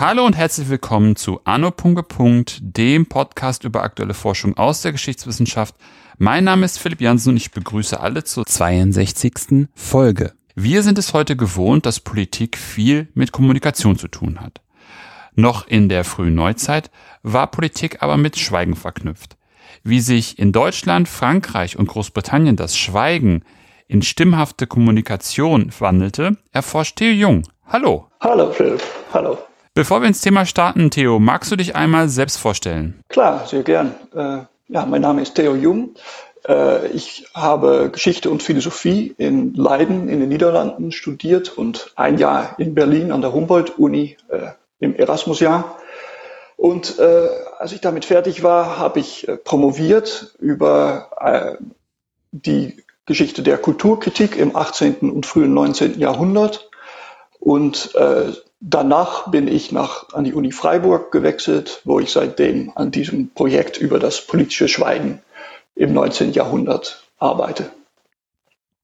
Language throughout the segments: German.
Hallo und herzlich willkommen zu Anno. dem Podcast über aktuelle Forschung aus der Geschichtswissenschaft. Mein Name ist Philipp Jansen und ich begrüße alle zur 62. Folge. Wir sind es heute gewohnt, dass Politik viel mit Kommunikation zu tun hat. Noch in der frühen Neuzeit war Politik aber mit Schweigen verknüpft. Wie sich in Deutschland, Frankreich und Großbritannien das Schweigen in stimmhafte Kommunikation wandelte, erforscht Theo Jung. Hallo. Hallo Philipp. Hallo. Bevor wir ins Thema starten, Theo, magst du dich einmal selbst vorstellen? Klar, sehr gern. Äh, ja, mein Name ist Theo Jung. Äh, ich habe Geschichte und Philosophie in Leiden in den Niederlanden studiert und ein Jahr in Berlin an der Humboldt-Uni äh, im Erasmus-Jahr. Und äh, als ich damit fertig war, habe ich äh, promoviert über äh, die Geschichte der Kulturkritik im 18. und frühen 19. Jahrhundert. Und äh, Danach bin ich nach, an die Uni Freiburg gewechselt, wo ich seitdem an diesem Projekt über das politische Schweigen im 19. Jahrhundert arbeite.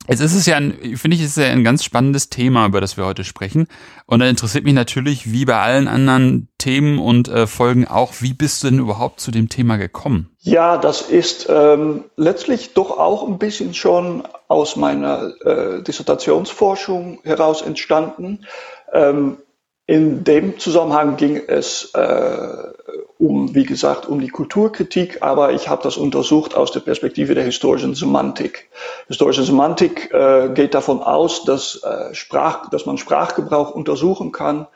Jetzt ist es ja, finde ich, ist ja ein ganz spannendes Thema, über das wir heute sprechen. Und da interessiert mich natürlich, wie bei allen anderen Themen und äh, Folgen auch, wie bist du denn überhaupt zu dem Thema gekommen? Ja, das ist ähm, letztlich doch auch ein bisschen schon aus meiner äh, Dissertationsforschung heraus entstanden. Ähm, in dem Zusammenhang ging es äh, um, wie gesagt, um die Kulturkritik, aber ich habe das untersucht aus der Perspektive der historischen Semantik. Historische Semantik äh, geht davon aus, dass, äh, Sprach, dass man Sprachgebrauch untersuchen kann,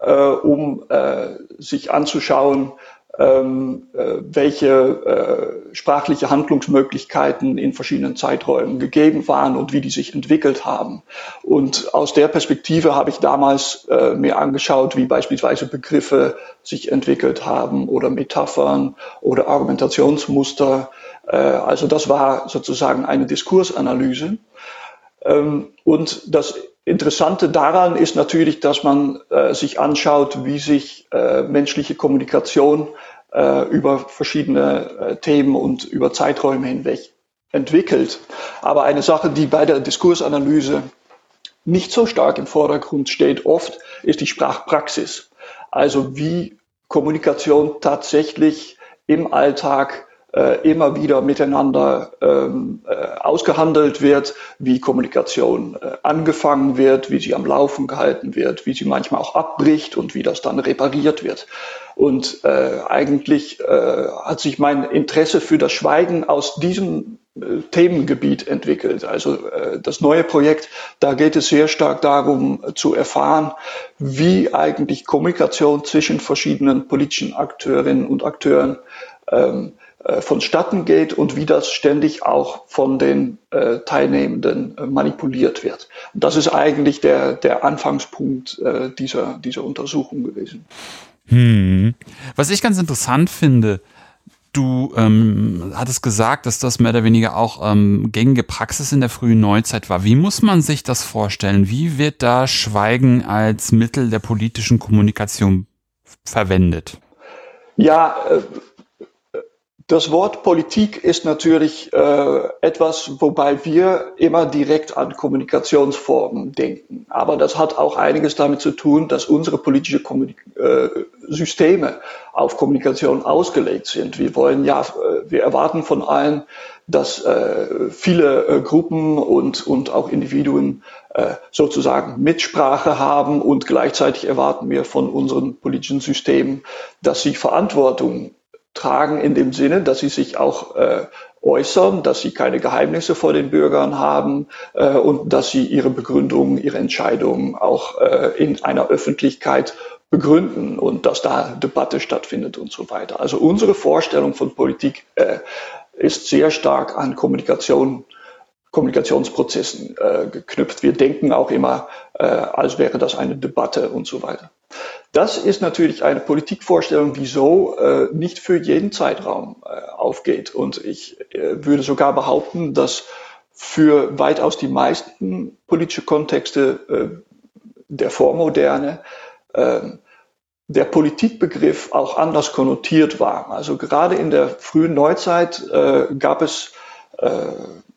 äh, um äh, sich anzuschauen, ähm, äh, welche äh, sprachliche Handlungsmöglichkeiten in verschiedenen Zeiträumen gegeben waren und wie die sich entwickelt haben. Und aus der Perspektive habe ich damals äh, mir angeschaut, wie beispielsweise Begriffe sich entwickelt haben oder Metaphern oder Argumentationsmuster. Äh, also das war sozusagen eine Diskursanalyse. Ähm, und das Interessante daran ist natürlich, dass man äh, sich anschaut, wie sich äh, menschliche Kommunikation äh, über verschiedene äh, Themen und über Zeiträume hinweg entwickelt. Aber eine Sache, die bei der Diskursanalyse nicht so stark im Vordergrund steht, oft ist die Sprachpraxis. Also wie Kommunikation tatsächlich im Alltag äh, immer wieder miteinander ähm, äh, ausgehandelt wird, wie Kommunikation äh, angefangen wird, wie sie am Laufen gehalten wird, wie sie manchmal auch abbricht und wie das dann repariert wird. Und äh, eigentlich äh, hat sich mein Interesse für das Schweigen aus diesem äh, Themengebiet entwickelt. Also äh, das neue Projekt, da geht es sehr stark darum äh, zu erfahren, wie eigentlich Kommunikation zwischen verschiedenen politischen Akteurinnen und Akteuren ähm, äh, vonstatten geht und wie das ständig auch von den äh, Teilnehmenden äh, manipuliert wird. Und das ist eigentlich der, der Anfangspunkt äh, dieser, dieser Untersuchung gewesen. Hm. Was ich ganz interessant finde, du ähm, hattest gesagt, dass das mehr oder weniger auch ähm, gängige Praxis in der frühen Neuzeit war. Wie muss man sich das vorstellen? Wie wird da Schweigen als Mittel der politischen Kommunikation verwendet? Ja, äh, das Wort Politik ist natürlich äh, etwas, wobei wir immer direkt an Kommunikationsformen denken. Aber das hat auch einiges damit zu tun, dass unsere politische Kommunik äh, Systeme auf Kommunikation ausgelegt sind. Wir wollen ja, äh, wir erwarten von allen, dass äh, viele äh, Gruppen und, und auch Individuen äh, sozusagen Mitsprache haben und gleichzeitig erwarten wir von unseren politischen Systemen, dass sie Verantwortung tragen in dem Sinne, dass sie sich auch äh, äußern, dass sie keine Geheimnisse vor den Bürgern haben äh, und dass sie ihre Begründungen, ihre Entscheidungen auch äh, in einer Öffentlichkeit begründen und dass da Debatte stattfindet und so weiter. Also unsere Vorstellung von Politik äh, ist sehr stark an Kommunikation Kommunikationsprozessen äh, geknüpft. Wir denken auch immer, äh, als wäre das eine Debatte und so weiter. Das ist natürlich eine Politikvorstellung, die so äh, nicht für jeden Zeitraum äh, aufgeht. Und ich äh, würde sogar behaupten, dass für weitaus die meisten politische Kontexte äh, der Vormoderne ähm, der Politikbegriff auch anders konnotiert war. Also gerade in der frühen Neuzeit äh, gab es äh,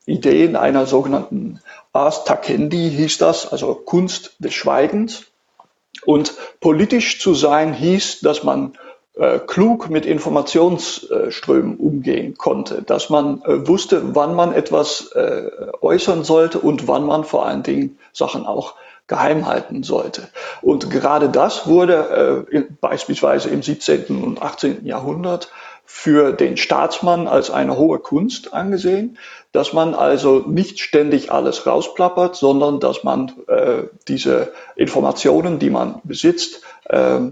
Ideen einer sogenannten Ars Takendi hieß das, also Kunst des Schweigens. Und politisch zu sein hieß, dass man äh, klug mit Informationsströmen umgehen konnte, dass man äh, wusste, wann man etwas äh, äußern sollte und wann man vor allen Dingen Sachen auch geheim halten sollte. Und gerade das wurde äh, beispielsweise im 17. und 18. Jahrhundert für den Staatsmann als eine hohe Kunst angesehen, dass man also nicht ständig alles rausplappert, sondern dass man äh, diese Informationen, die man besitzt, äh, äh,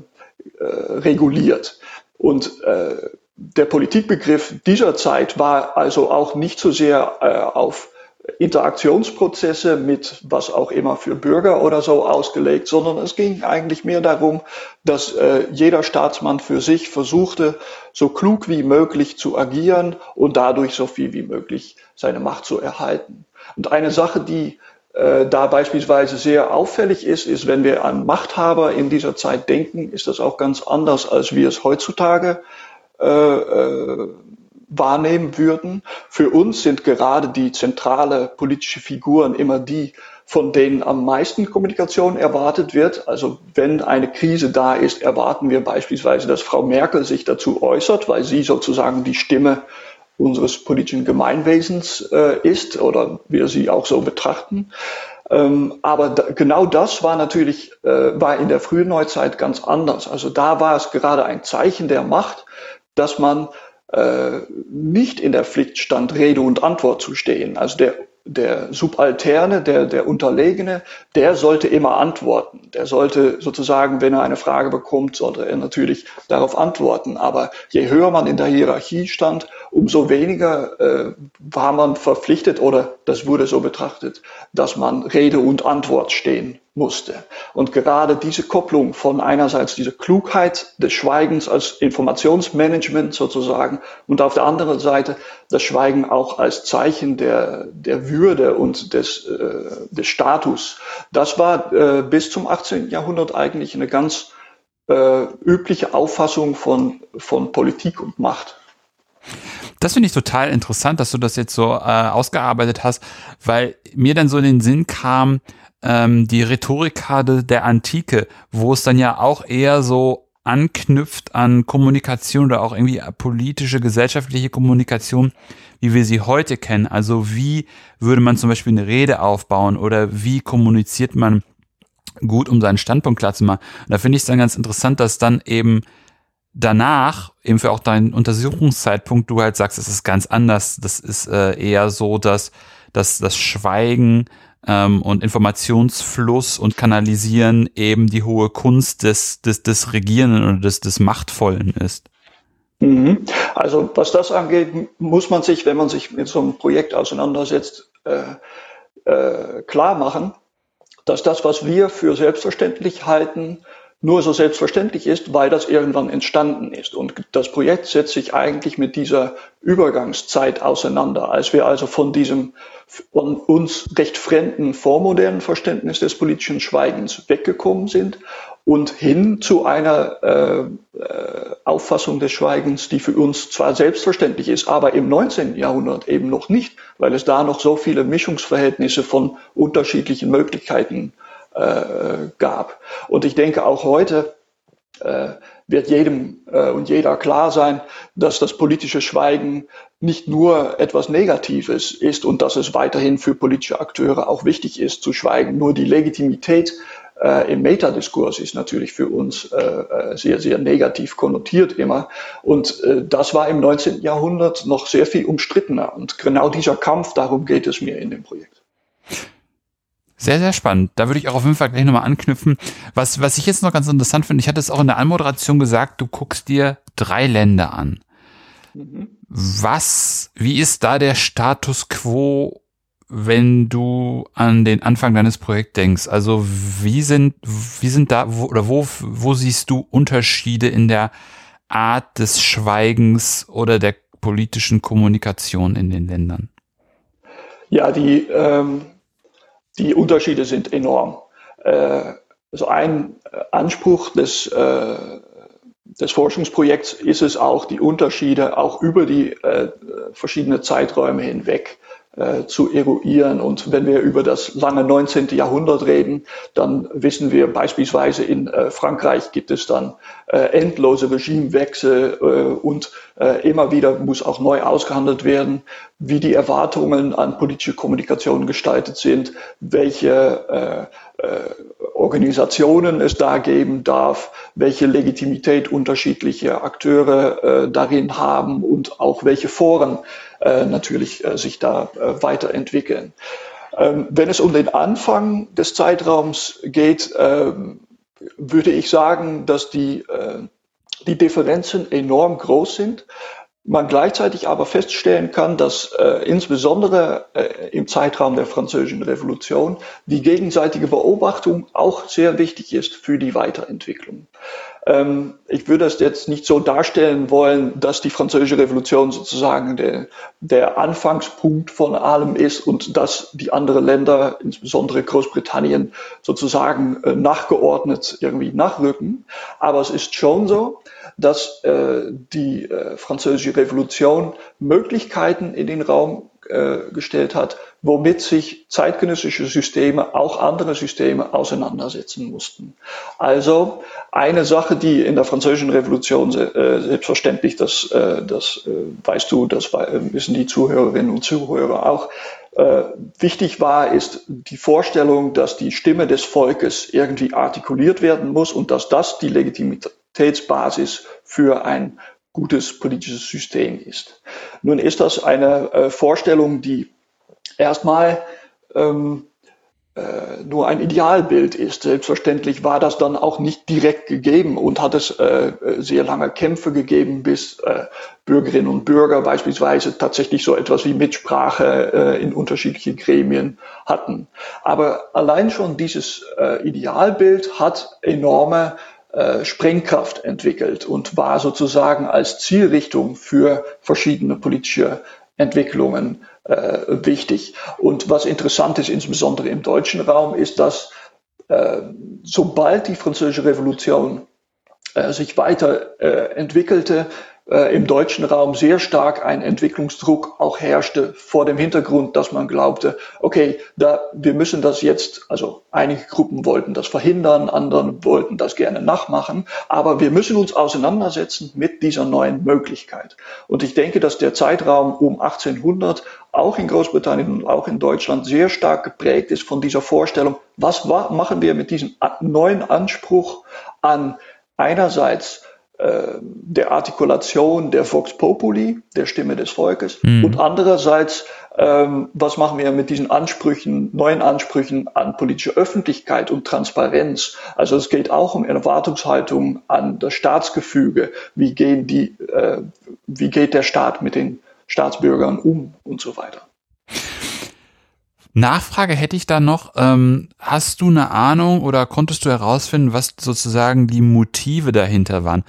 reguliert. Und äh, der Politikbegriff dieser Zeit war also auch nicht so sehr äh, auf Interaktionsprozesse mit was auch immer für Bürger oder so ausgelegt, sondern es ging eigentlich mehr darum, dass äh, jeder Staatsmann für sich versuchte, so klug wie möglich zu agieren und dadurch so viel wie möglich seine Macht zu erhalten. Und eine Sache, die äh, da beispielsweise sehr auffällig ist, ist, wenn wir an Machthaber in dieser Zeit denken, ist das auch ganz anders, als wir es heutzutage äh, äh, wahrnehmen würden. Für uns sind gerade die zentrale politische Figuren immer die, von denen am meisten Kommunikation erwartet wird. Also wenn eine Krise da ist, erwarten wir beispielsweise, dass Frau Merkel sich dazu äußert, weil sie sozusagen die Stimme unseres politischen Gemeinwesens äh, ist oder wir sie auch so betrachten. Ähm, aber da, genau das war natürlich äh, war in der frühen Neuzeit ganz anders. Also da war es gerade ein Zeichen der Macht, dass man äh, nicht in der Pflicht stand, Rede und Antwort zu stehen. Also der, der Subalterne, der, der Unterlegene, der sollte immer antworten. Der sollte sozusagen, wenn er eine Frage bekommt, sollte er natürlich darauf antworten. Aber je höher man in der Hierarchie stand, umso weniger äh, war man verpflichtet oder das wurde so betrachtet, dass man Rede und Antwort stehen musste. Und gerade diese Kopplung von einerseits dieser Klugheit des Schweigens als Informationsmanagement sozusagen und auf der anderen Seite das Schweigen auch als Zeichen der, der Würde und des, äh, des Status, das war äh, bis zum 18. Jahrhundert eigentlich eine ganz äh, übliche Auffassung von, von Politik und Macht. Das finde ich total interessant, dass du das jetzt so äh, ausgearbeitet hast, weil mir dann so in den Sinn kam, ähm, die Rhetorikkarte der Antike, wo es dann ja auch eher so anknüpft an Kommunikation oder auch irgendwie politische, gesellschaftliche Kommunikation, wie wir sie heute kennen. Also wie würde man zum Beispiel eine Rede aufbauen oder wie kommuniziert man gut, um seinen Standpunkt klar zu machen. Und da finde ich es dann ganz interessant, dass dann eben danach, eben für auch deinen Untersuchungszeitpunkt, du halt sagst, es ist ganz anders. Das ist äh, eher so, dass, dass das Schweigen ähm, und Informationsfluss und Kanalisieren eben die hohe Kunst des, des, des Regierenden oder des, des Machtvollen ist. Mhm. Also was das angeht, muss man sich, wenn man sich mit so einem Projekt auseinandersetzt, äh, äh, klar machen, dass das, was wir für selbstverständlich halten, nur so selbstverständlich ist, weil das irgendwann entstanden ist. Und das Projekt setzt sich eigentlich mit dieser Übergangszeit auseinander. Als wir also von diesem von uns recht fremden vormodernen Verständnis des politischen Schweigens weggekommen sind und hin zu einer äh, äh Auffassung des Schweigens, die für uns zwar selbstverständlich ist, aber im 19. Jahrhundert eben noch nicht, weil es da noch so viele Mischungsverhältnisse von unterschiedlichen Möglichkeiten äh, gab. Und ich denke auch heute äh, wird jedem äh, und jeder klar sein, dass das politische Schweigen nicht nur etwas Negatives ist und dass es weiterhin für politische Akteure auch wichtig ist zu schweigen. Nur die Legitimität äh, im Metadiskurs ist natürlich für uns äh, äh sehr, sehr negativ konnotiert immer. Und äh, das war im 19. Jahrhundert noch sehr viel umstrittener. Und genau dieser Kampf, darum geht es mir in dem Projekt. Sehr, sehr spannend. Da würde ich auch auf jeden Fall gleich nochmal anknüpfen. Was, was ich jetzt noch ganz interessant finde, ich hatte es auch in der Anmoderation gesagt, du guckst dir drei Länder an. Mhm. Was, wie ist da der Status quo, wenn du an den Anfang deines Projekts denkst? Also wie sind, wie sind da, wo, oder wo, wo siehst du Unterschiede in der Art des Schweigens oder der politischen Kommunikation in den Ländern? Ja, die, ähm die Unterschiede sind enorm. Äh, also ein Anspruch des, äh, des Forschungsprojekts ist es auch, die Unterschiede auch über die äh, verschiedenen Zeiträume hinweg äh, zu eruieren. Und wenn wir über das lange 19. Jahrhundert reden, dann wissen wir beispielsweise in äh, Frankreich gibt es dann äh, endlose Regimewechsel äh, und äh, immer wieder muss auch neu ausgehandelt werden, wie die Erwartungen an politische Kommunikation gestaltet sind, welche Organisationen es da geben darf, welche Legitimität unterschiedliche Akteure darin haben und auch welche Foren äh, natürlich äh, sich da äh, weiterentwickeln. Ähm, wenn es um den Anfang des Zeitraums geht, ähm, würde ich sagen, dass die, die Differenzen enorm groß sind man gleichzeitig aber feststellen kann, dass äh, insbesondere äh, im Zeitraum der Französischen Revolution die gegenseitige Beobachtung auch sehr wichtig ist für die Weiterentwicklung. Ähm, ich würde es jetzt nicht so darstellen wollen, dass die Französische Revolution sozusagen der, der Anfangspunkt von allem ist und dass die anderen Länder, insbesondere Großbritannien, sozusagen äh, nachgeordnet irgendwie nachrücken. Aber es ist schon so, dass äh, die äh, französische Revolution Möglichkeiten in den Raum äh, gestellt hat, womit sich zeitgenössische Systeme, auch andere Systeme auseinandersetzen mussten. Also eine Sache, die in der französischen Revolution äh, selbstverständlich, das, äh, das weißt du, das wissen die Zuhörerinnen und Zuhörer auch, wichtig war, ist die Vorstellung, dass die Stimme des Volkes irgendwie artikuliert werden muss und dass das die Legitimitätsbasis für ein gutes politisches System ist. Nun ist das eine äh, Vorstellung, die erstmal ähm, äh, nur ein Idealbild ist. Selbstverständlich war das dann auch nicht direkt gegeben und hat es äh, sehr lange Kämpfe gegeben, bis äh, Bürgerinnen und Bürger beispielsweise tatsächlich so etwas wie Mitsprache äh, in unterschiedlichen Gremien hatten. Aber allein schon dieses äh, Idealbild hat enorme äh, Sprengkraft entwickelt und war sozusagen als Zielrichtung für verschiedene politische Entwicklungen äh, wichtig. Und was interessant ist, insbesondere im deutschen Raum, ist, dass äh, sobald die Französische Revolution äh, sich weiter äh, entwickelte, äh, im deutschen Raum sehr stark ein Entwicklungsdruck auch herrschte vor dem Hintergrund, dass man glaubte, okay, da, wir müssen das jetzt, also einige Gruppen wollten das verhindern, andere wollten das gerne nachmachen, aber wir müssen uns auseinandersetzen mit dieser neuen Möglichkeit. Und ich denke, dass der Zeitraum um 1800 auch in Großbritannien und auch in Deutschland sehr stark geprägt ist von dieser Vorstellung, was machen wir mit diesem neuen Anspruch an einerseits äh, der Artikulation der Vox Populi, der Stimme des Volkes, mhm. und andererseits, ähm, was machen wir mit diesen Ansprüchen, neuen Ansprüchen an politische Öffentlichkeit und Transparenz? Also es geht auch um Erwartungshaltung an das Staatsgefüge. Wie gehen die, äh, wie geht der Staat mit den Staatsbürgern um und so weiter. Nachfrage hätte ich da noch. Ähm, hast du eine Ahnung oder konntest du herausfinden, was sozusagen die Motive dahinter waren?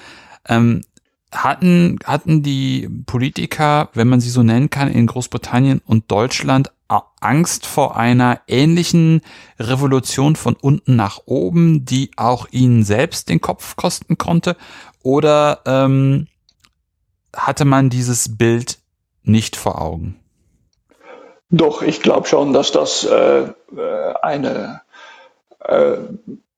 Ähm, hatten, hatten die Politiker, wenn man sie so nennen kann, in Großbritannien und Deutschland Angst vor einer ähnlichen Revolution von unten nach oben, die auch ihnen selbst den Kopf kosten konnte? Oder ähm, hatte man dieses Bild nicht vor Augen? Doch, ich glaube schon, dass das äh, äh, eine, äh,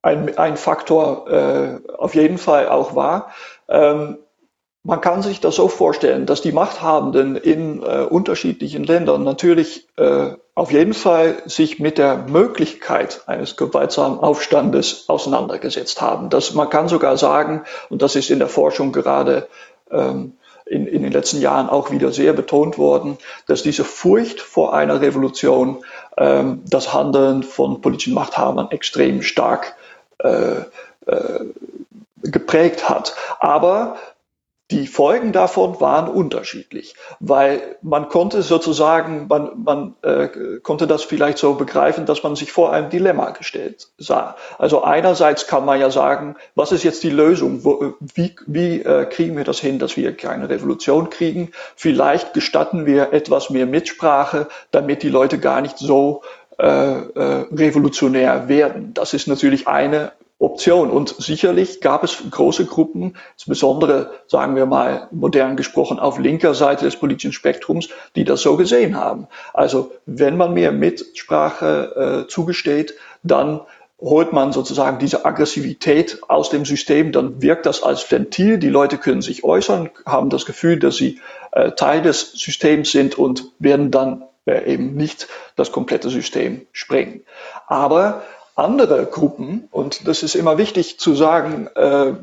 ein, ein Faktor äh, auf jeden Fall auch war. Ähm, man kann sich das so vorstellen, dass die Machthabenden in äh, unterschiedlichen Ländern natürlich äh, auf jeden Fall sich mit der Möglichkeit eines gewaltsamen Aufstandes auseinandergesetzt haben. Das, man kann sogar sagen, und das ist in der Forschung gerade ähm, in, in den letzten Jahren auch wieder sehr betont worden, dass diese Furcht vor einer Revolution ähm, das Handeln von politischen Machthabern extrem stark äh, äh, geprägt hat. Aber die Folgen davon waren unterschiedlich, weil man konnte sozusagen, man, man äh, konnte das vielleicht so begreifen, dass man sich vor einem Dilemma gestellt sah. Also einerseits kann man ja sagen, was ist jetzt die Lösung? Wo, wie wie äh, kriegen wir das hin, dass wir keine Revolution kriegen? Vielleicht gestatten wir etwas mehr Mitsprache, damit die Leute gar nicht so äh, äh, revolutionär werden. Das ist natürlich eine Option. Und sicherlich gab es große Gruppen, insbesondere, sagen wir mal, modern gesprochen, auf linker Seite des politischen Spektrums, die das so gesehen haben. Also wenn man mir Mitsprache äh, zugesteht, dann holt man sozusagen diese Aggressivität aus dem System, dann wirkt das als Ventil. Die Leute können sich äußern, haben das Gefühl, dass sie äh, Teil des Systems sind und werden dann äh, eben nicht das komplette System sprengen. Aber andere Gruppen, und das ist immer wichtig zu sagen, äh,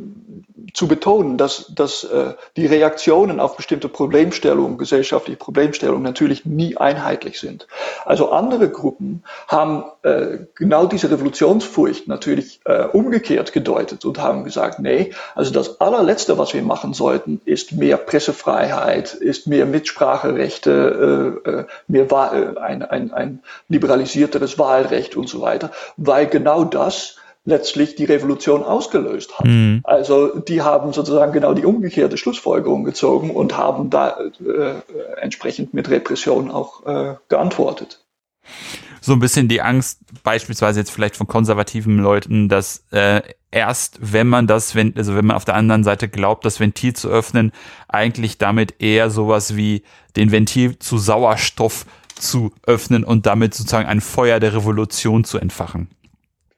zu betonen, dass, dass äh, die Reaktionen auf bestimmte Problemstellungen, gesellschaftliche Problemstellungen natürlich nie einheitlich sind. Also andere Gruppen haben äh, genau diese Revolutionsfurcht natürlich äh, umgekehrt gedeutet und haben gesagt, nee, also das allerletzte, was wir machen sollten, ist mehr Pressefreiheit, ist mehr Mitspracherechte, äh, äh mehr Wahl, äh, ein, ein, ein liberalisierteres Wahlrecht und so weiter, weil genau das letztlich die Revolution ausgelöst hat. Mhm. Also die haben sozusagen genau die umgekehrte Schlussfolgerung gezogen und haben da äh, entsprechend mit Repression auch äh, geantwortet. So ein bisschen die Angst, beispielsweise jetzt vielleicht von konservativen Leuten, dass äh, erst wenn man das, wenn, also wenn man auf der anderen Seite glaubt, das Ventil zu öffnen, eigentlich damit eher sowas wie den Ventil zu Sauerstoff zu öffnen und damit sozusagen ein Feuer der Revolution zu entfachen.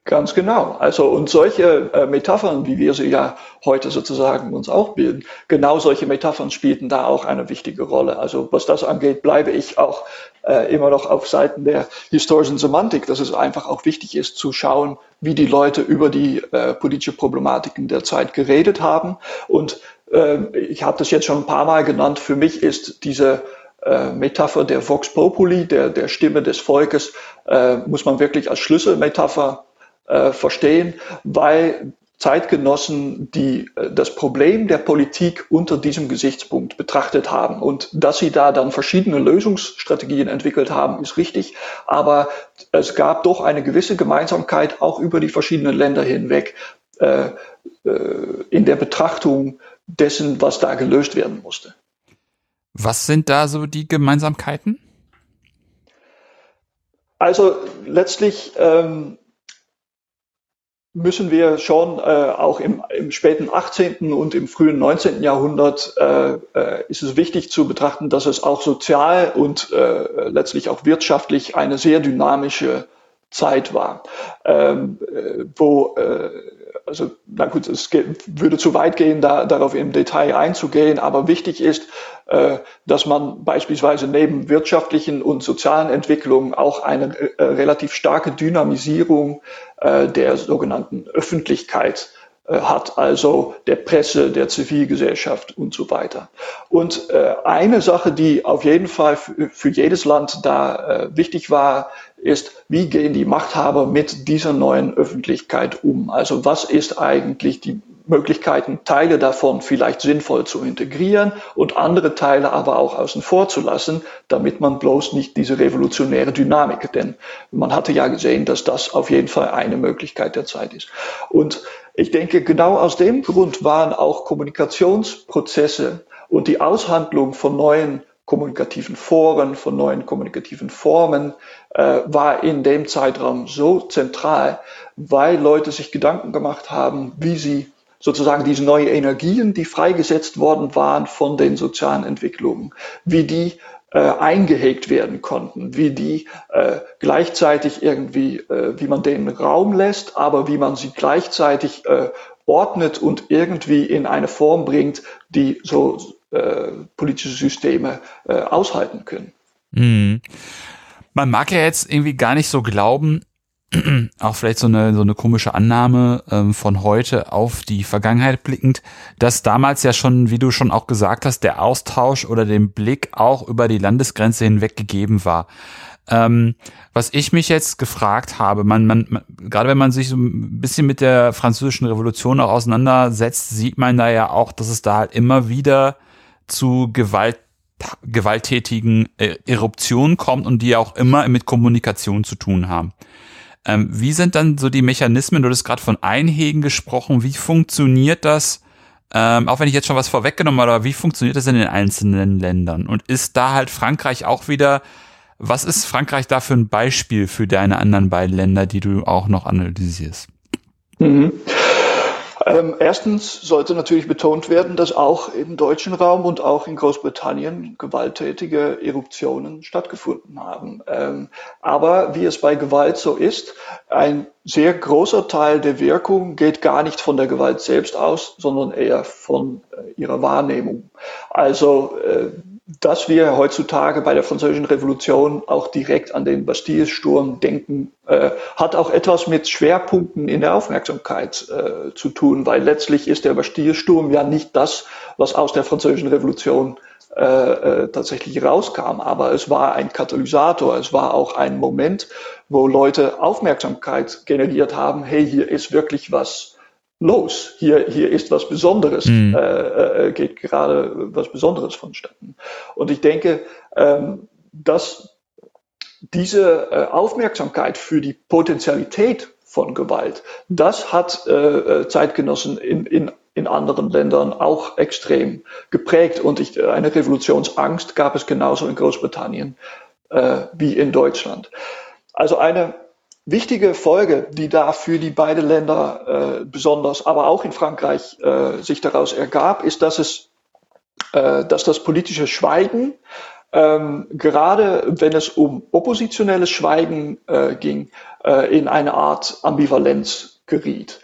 Ganz genau. Also und solche äh, Metaphern, wie wir sie ja heute sozusagen uns auch bilden, genau solche Metaphern spielten da auch eine wichtige Rolle. Also was das angeht, bleibe ich auch äh, immer noch auf Seiten der historischen Semantik, dass es einfach auch wichtig ist zu schauen, wie die Leute über die äh, politische Problematiken der Zeit geredet haben. Und äh, ich habe das jetzt schon ein paar Mal genannt. Für mich ist diese äh, Metapher der Vox Populi, der, der Stimme des Volkes, äh, muss man wirklich als Schlüsselmetapher äh, verstehen, weil Zeitgenossen, die äh, das Problem der Politik unter diesem Gesichtspunkt betrachtet haben. Und dass sie da dann verschiedene Lösungsstrategien entwickelt haben, ist richtig. Aber es gab doch eine gewisse Gemeinsamkeit auch über die verschiedenen Länder hinweg äh, äh, in der Betrachtung dessen, was da gelöst werden musste. Was sind da so die Gemeinsamkeiten? Also letztlich ähm, müssen wir schon äh, auch im, im, späten 18. und im frühen 19. Jahrhundert äh, äh, ist es wichtig zu betrachten, dass es auch sozial und äh, letztlich auch wirtschaftlich eine sehr dynamische Zeit war, ähm, äh, wo äh, also na gut, es würde zu weit gehen, da, darauf im Detail einzugehen, aber wichtig ist, äh, dass man beispielsweise neben wirtschaftlichen und sozialen Entwicklungen auch eine äh, relativ starke Dynamisierung äh, der sogenannten Öffentlichkeit äh, hat, also der Presse, der Zivilgesellschaft und so weiter. Und äh, eine Sache, die auf jeden Fall für jedes Land da äh, wichtig war, ist, wie gehen die Machthaber mit dieser neuen Öffentlichkeit um? Also was ist eigentlich die Möglichkeiten, Teile davon vielleicht sinnvoll zu integrieren und andere Teile aber auch außen vor zu lassen, damit man bloß nicht diese revolutionäre Dynamik, denn man hatte ja gesehen, dass das auf jeden Fall eine Möglichkeit der Zeit ist. Und ich denke, genau aus dem Grund waren auch Kommunikationsprozesse und die Aushandlung von neuen kommunikativen Foren, von neuen kommunikativen Formen, äh, war in dem Zeitraum so zentral, weil Leute sich Gedanken gemacht haben, wie sie sozusagen diese neuen Energien, die freigesetzt worden waren von den sozialen Entwicklungen, wie die äh, eingehegt werden konnten, wie die äh, gleichzeitig irgendwie, äh, wie man denen Raum lässt, aber wie man sie gleichzeitig äh, ordnet und irgendwie in eine Form bringt, die so äh, politische Systeme äh, aushalten können. Mhm. Man mag ja jetzt irgendwie gar nicht so glauben, auch vielleicht so eine, so eine komische Annahme ähm, von heute auf die Vergangenheit blickend, dass damals ja schon, wie du schon auch gesagt hast, der Austausch oder den Blick auch über die Landesgrenze hinweg gegeben war. Ähm, was ich mich jetzt gefragt habe, man, man, man, gerade wenn man sich so ein bisschen mit der französischen Revolution auch auseinandersetzt, sieht man da ja auch, dass es da halt immer wieder zu Gewalt gewalttätigen äh, Eruptionen kommt und die auch immer mit Kommunikation zu tun haben. Ähm, wie sind dann so die Mechanismen? Du hast gerade von Einhegen gesprochen. Wie funktioniert das? Ähm, auch wenn ich jetzt schon was vorweggenommen habe, aber wie funktioniert das in den einzelnen Ländern? Und ist da halt Frankreich auch wieder, was ist Frankreich da für ein Beispiel für deine anderen beiden Länder, die du auch noch analysierst? Mhm. Ähm, erstens sollte natürlich betont werden, dass auch im deutschen Raum und auch in Großbritannien gewalttätige Eruptionen stattgefunden haben. Ähm, aber wie es bei Gewalt so ist, ein sehr großer Teil der Wirkung geht gar nicht von der Gewalt selbst aus, sondern eher von äh, ihrer Wahrnehmung. Also äh, dass wir heutzutage bei der Französischen Revolution auch direkt an den Bastille-Sturm denken, äh, hat auch etwas mit Schwerpunkten in der Aufmerksamkeit äh, zu tun, weil letztlich ist der Bastille-Sturm ja nicht das, was aus der Französischen Revolution äh, äh tatsächlich rauskam, aber es war ein Katalysator, es war auch ein Moment, wo Leute Aufmerksamkeit generiert haben, hey, hier ist wirklich was los. Hier, hier ist was Besonderes, mhm. äh, geht gerade was Besonderes vonstatten. Und ich denke, ähm, dass diese äh, Aufmerksamkeit für die Potenzialität von Gewalt, das hat äh, äh Zeitgenossen in, in, in anderen Ländern auch extrem geprägt. Und ich, eine Revolutionsangst gab es genauso in Großbritannien wie in Deutschland. Also eine wichtige Folge, die da für die beiden Länder äh, besonders, aber auch in Frankreich äh, sich daraus ergab, ist, dass es, äh, dass das politische Schweigen ähm, gerade wenn es um oppositionelles Schweigen äh, ging, äh, in eine Art Ambivalenz geriet.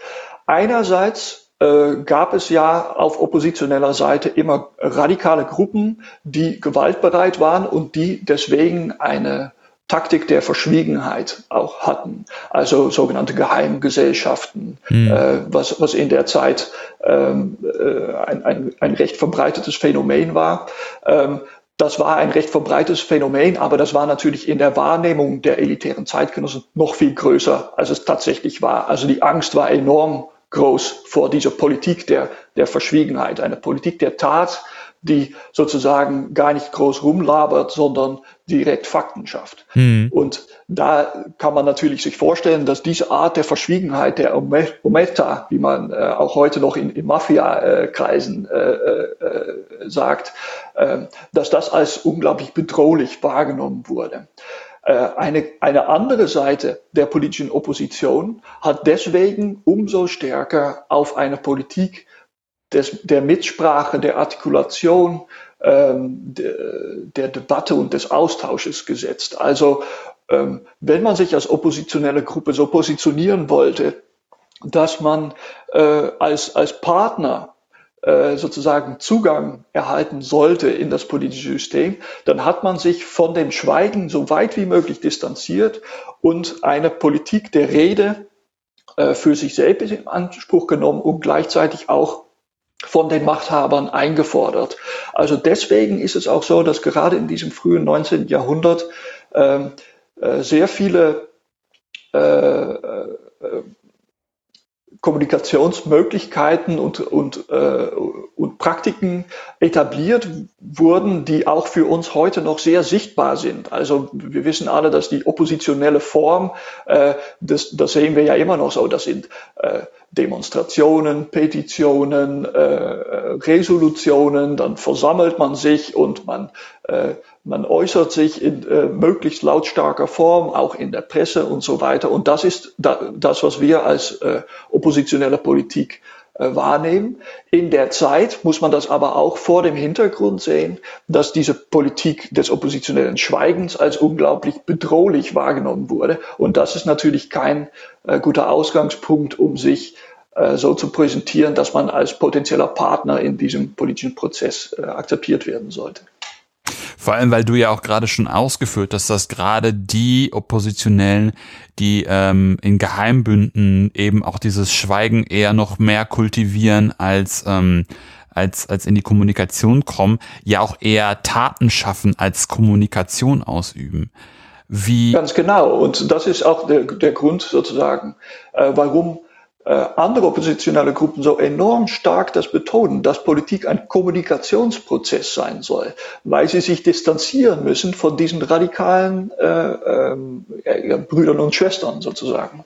Einerseits äh, gab es ja auf oppositioneller Seite immer radikale Gruppen, die gewaltbereit waren und die deswegen eine Taktik der Verschwiegenheit auch hatten, also sogenannte Geheimgesellschaften, mhm. äh, was, was in der Zeit ähm, äh, ein, ein, ein recht verbreitetes Phänomen war. Ähm, das war ein recht verbreitetes Phänomen, aber das war natürlich in der Wahrnehmung der elitären Zeitgenossen noch viel größer, als es tatsächlich war. Also die Angst war enorm groß vor dieser Politik der, der Verschwiegenheit, eine Politik der Tat, die sozusagen gar nicht groß rumlabert, sondern direkt Fakten schafft. Mhm. Und da kann man natürlich sich vorstellen, dass diese Art der Verschwiegenheit, der Ometta, wie man äh, auch heute noch in, in Mafia-Kreisen äh, äh, sagt, äh, dass das als unglaublich bedrohlich wahrgenommen wurde. Äh, eine, eine andere Seite der politischen Opposition hat deswegen umso stärker auf eine Politik des, der Mitsprache, der Artikulation, der Debatte und des Austausches gesetzt. Also ähm, wenn man sich als oppositionelle Gruppe so positionieren wollte, dass man äh, als, als Partner äh, sozusagen Zugang erhalten sollte in das politische System, dann hat man sich von dem Schweigen so weit wie möglich distanziert und eine Politik der Rede äh, für sich selbst in Anspruch genommen und gleichzeitig auch von den Machthabern eingefordert. Also deswegen ist es auch so, dass gerade in diesem frühen 19. Jahrhundert ähm, äh, sehr viele äh, äh, Kommunikationsmöglichkeiten und, und, äh, und Praktiken etabliert wurden, die auch für uns heute noch sehr sichtbar sind. Also wir wissen alle, dass die oppositionelle Form, äh, das, das sehen wir ja immer noch so, das sind äh, Demonstrationen, Petitionen, äh, Resolutionen, dann versammelt man sich und man, äh, man äußert sich in äh, möglichst lautstarker Form, auch in der Presse und so weiter. Und das ist da, das, was wir als äh, oppositionelle Politik äh, wahrnehmen. In der Zeit muss man das aber auch vor dem Hintergrund sehen, dass diese Politik des oppositionellen Schweigens als unglaublich bedrohlich wahrgenommen wurde. Und das ist natürlich kein äh, guter Ausgangspunkt, um sich äh, so zu präsentieren, dass man als potenzieller Partner in diesem politischen Prozess äh, akzeptiert werden sollte. Vor allem, weil du ja auch gerade schon ausgeführt hast, dass gerade die Oppositionellen, die ähm, in Geheimbünden eben auch dieses Schweigen eher noch mehr kultivieren als ähm, als, als in die Kommunikation kommen, ja auch eher Taten schaffen als Kommunikation ausüben. Wie Ganz genau. Und das ist auch der, der Grund sozusagen, äh, warum andere oppositionelle Gruppen so enorm stark das betonen, dass Politik ein Kommunikationsprozess sein soll, weil sie sich distanzieren müssen von diesen radikalen äh, äh, Brüdern und Schwestern sozusagen.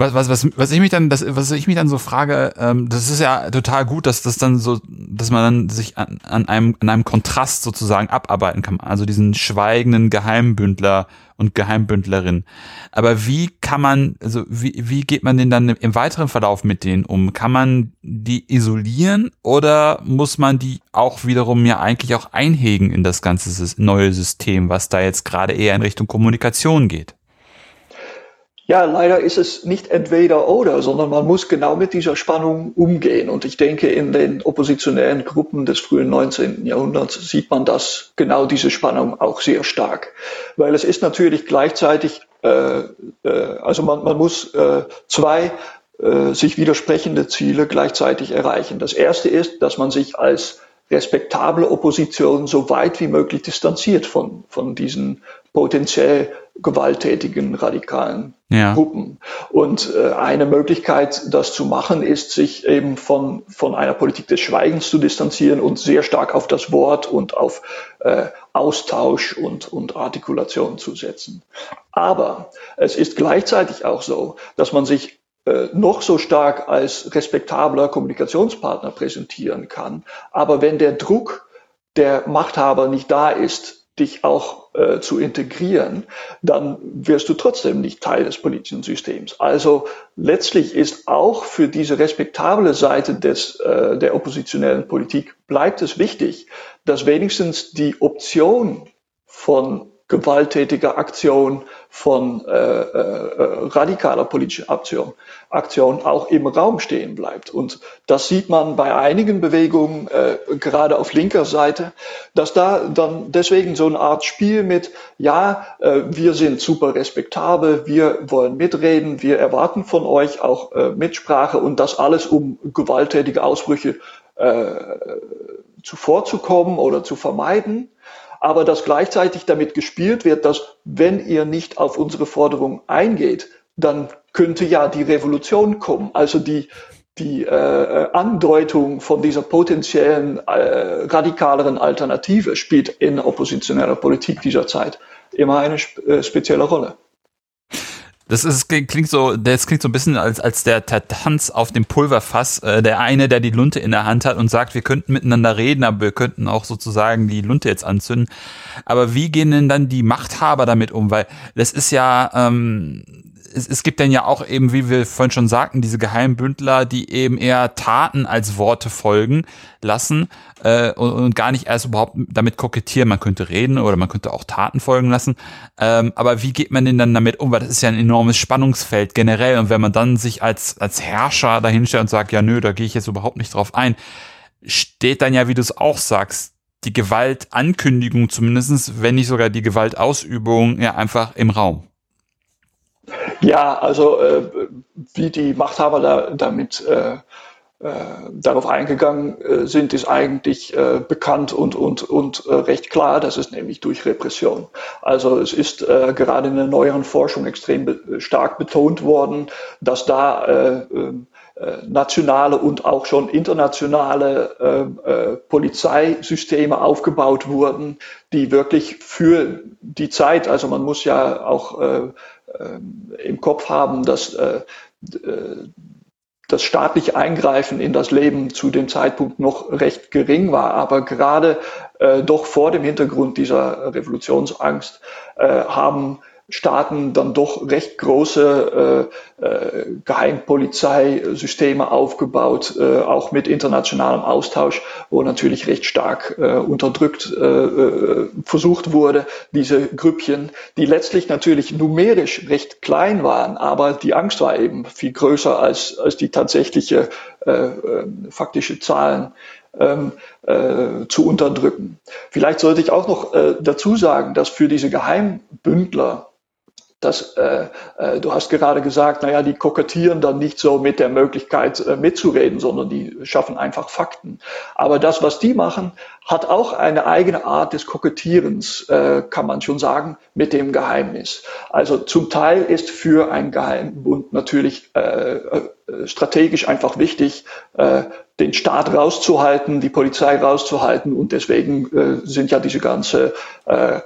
Was, was, was, was ich mich dann, das, was ich mich dann so frage, ähm, das ist ja total gut, dass das dann so, dass man dann sich an, an einem, an einem Kontrast sozusagen abarbeiten kann. Also diesen schweigenden Geheimbündler und Geheimbündlerin. Aber wie kann man, also wie, wie geht man denn dann im weiteren Verlauf mit denen um? Kann man die isolieren oder muss man die auch wiederum ja eigentlich auch einhegen in das ganze neue System, was da jetzt gerade eher in Richtung Kommunikation geht? Ja, leider ist es nicht entweder oder, sondern man muss genau mit dieser Spannung umgehen. Und ich denke, in den oppositionellen Gruppen des frühen 19. Jahrhunderts sieht man das, genau diese Spannung auch sehr stark. Weil es ist natürlich gleichzeitig, äh, äh, also man, man muss äh, zwei äh, sich widersprechende Ziele gleichzeitig erreichen. Das erste ist, dass man sich als respektable Opposition so weit wie möglich distanziert von, von diesen potenziell gewalttätigen radikalen ja. Gruppen. Und äh, eine Möglichkeit, das zu machen, ist, sich eben von, von einer Politik des Schweigens zu distanzieren und sehr stark auf das Wort und auf äh, Austausch und, und Artikulation zu setzen. Aber es ist gleichzeitig auch so, dass man sich noch so stark als respektabler Kommunikationspartner präsentieren kann. Aber wenn der Druck der Machthaber nicht da ist, dich auch äh, zu integrieren, dann wirst du trotzdem nicht Teil des politischen Systems. Also letztlich ist auch für diese respektable Seite des, äh, der oppositionellen Politik bleibt es wichtig, dass wenigstens die Option von gewalttätiger Aktion, von äh, äh, radikaler politischer Aktion, Aktion auch im Raum stehen bleibt. Und das sieht man bei einigen Bewegungen, äh, gerade auf linker Seite, dass da dann deswegen so eine Art Spiel mit, ja, äh, wir sind super respektabel, wir wollen mitreden, wir erwarten von euch auch äh, Mitsprache und das alles, um gewalttätige Ausbrüche äh, zuvorzukommen oder zu vermeiden aber dass gleichzeitig damit gespielt wird, dass wenn ihr nicht auf unsere Forderung eingeht, dann könnte ja die Revolution kommen. Also die, die äh, Andeutung von dieser potenziellen äh, radikaleren Alternative spielt in oppositioneller Politik dieser Zeit immer eine äh, spezielle Rolle. Das ist, klingt so, das klingt so ein bisschen als, als der, Tanz auf dem Pulverfass. Äh, der eine, der die Lunte in der Hand hat und sagt, wir könnten miteinander reden, aber wir könnten auch sozusagen die Lunte jetzt anzünden. Aber wie gehen denn dann die Machthaber damit um? Weil das ist ja, ähm, es, es gibt dann ja auch eben, wie wir vorhin schon sagten, diese Geheimbündler, die eben eher Taten als Worte folgen lassen äh, und, und gar nicht erst überhaupt damit kokettieren. Man könnte reden oder man könnte auch Taten folgen lassen. Ähm, aber wie geht man denn dann damit um? Weil das ist ja ein enormes Spannungsfeld generell. Und wenn man dann sich als, als Herrscher dahinstellt und sagt, ja nö, da gehe ich jetzt überhaupt nicht drauf ein, steht dann ja, wie du es auch sagst, die Gewaltankündigung zumindestens, wenn nicht sogar die Gewaltausübung ja einfach im Raum. Ja, also äh, wie die Machthaber da, damit äh, äh, darauf eingegangen äh, sind, ist eigentlich äh, bekannt und, und, und äh, recht klar. Das ist nämlich durch Repression. Also es ist gerade in der neueren Forschung extrem be stark betont worden, dass da äh, ähm, äh, nationale und auch schon internationale äh, äh, Polizeisysteme aufgebaut wurden, die wirklich für die Zeit, also man muss ja auch äh, im Kopf haben, dass äh, äh, das staatliche Eingreifen in das Leben zu dem Zeitpunkt noch recht gering war, aber gerade äh, doch vor dem Hintergrund dieser Revolutionsangst äh, haben Staaten dann doch recht große äh, äh, Geheimpolizeisysteme aufgebaut, äh, auch mit internationalem Austausch, wo natürlich recht stark äh, unterdrückt äh, äh, versucht wurde, diese Grüppchen, die letztlich natürlich numerisch recht klein waren, aber die Angst war eben viel größer als, als die tatsächliche äh, äh, faktische Zahlen ähm, äh, zu unterdrücken. Vielleicht sollte ich auch noch äh, dazu sagen, dass für diese Geheimbündler dass äh, äh, du hast gerade gesagt, naja, die kokettieren dann nicht so mit der Möglichkeit äh, mitzureden, sondern die schaffen einfach Fakten. Aber das, was die machen, hat auch eine eigene Art des Kokettierens, äh, kann man schon sagen, mit dem Geheimnis. Also zum Teil ist für einen Geheimbund natürlich äh, äh, strategisch einfach wichtig, äh, den Staat rauszuhalten, die Polizei rauszuhalten und deswegen äh, sind ja diese ganze äh,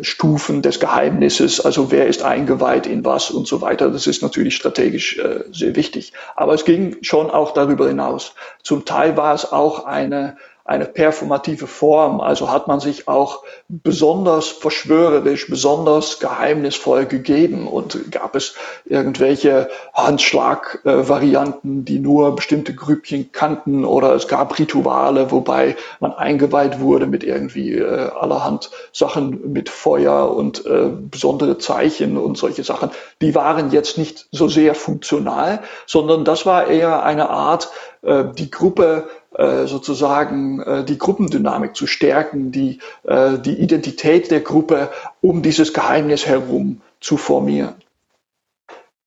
Stufen des Geheimnisses, also wer ist eingeweiht in was und so weiter. Das ist natürlich strategisch äh, sehr wichtig. Aber es ging schon auch darüber hinaus. Zum Teil war es auch eine eine performative Form. Also hat man sich auch besonders verschwörerisch, besonders geheimnisvoll gegeben und gab es irgendwelche Handschlag-Varianten, die nur bestimmte Grüppchen kannten oder es gab Rituale, wobei man eingeweiht wurde mit irgendwie äh, allerhand Sachen mit Feuer und äh, besondere Zeichen und solche Sachen. Die waren jetzt nicht so sehr funktional, sondern das war eher eine Art, die Gruppe äh, sozusagen äh, die Gruppendynamik zu stärken, die, äh, die Identität der Gruppe um dieses Geheimnis herum zu formieren.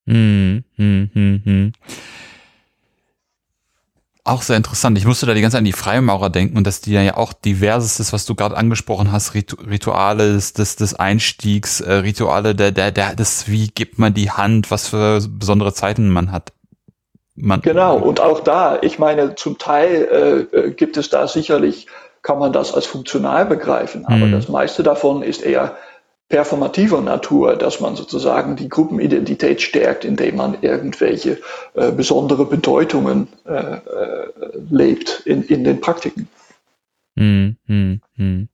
Hm, hm, hm, hm. Auch sehr interessant. Ich musste da die ganze Zeit an die Freimaurer denken und dass die ja auch diverses was du gerade angesprochen hast, Rituale des, des, Einstiegs, äh, Rituale der, der, der, des, wie gibt man die Hand, was für besondere Zeiten man hat. Man genau, und auch da, ich meine, zum Teil äh, äh, gibt es da sicherlich, kann man das als funktional begreifen, aber mhm. das meiste davon ist eher performativer Natur, dass man sozusagen die Gruppenidentität stärkt, indem man irgendwelche äh, besondere Bedeutungen äh, äh, lebt in, in den Praktiken. Mhm. Mhm.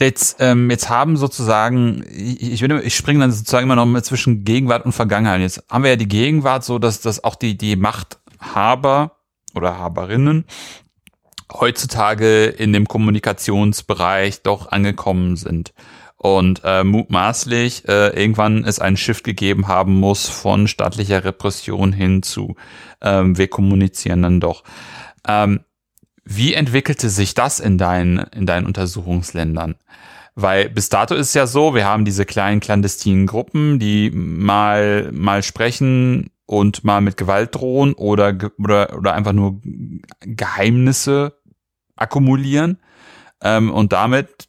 Jetzt, ähm, jetzt haben sozusagen, ich, ich, ich springe dann sozusagen immer noch mal zwischen Gegenwart und Vergangenheit. Jetzt haben wir ja die Gegenwart so, dass, dass auch die, die Machthaber oder Haberinnen heutzutage in dem Kommunikationsbereich doch angekommen sind. Und äh, mutmaßlich äh, irgendwann es einen Shift gegeben haben muss von staatlicher Repression hin zu ähm, wir kommunizieren dann doch. Ähm, wie entwickelte sich das in deinen, in deinen Untersuchungsländern? Weil bis dato ist es ja so, wir haben diese kleinen clandestinen Gruppen, die mal, mal sprechen und mal mit Gewalt drohen oder, oder, oder einfach nur Geheimnisse akkumulieren ähm, und damit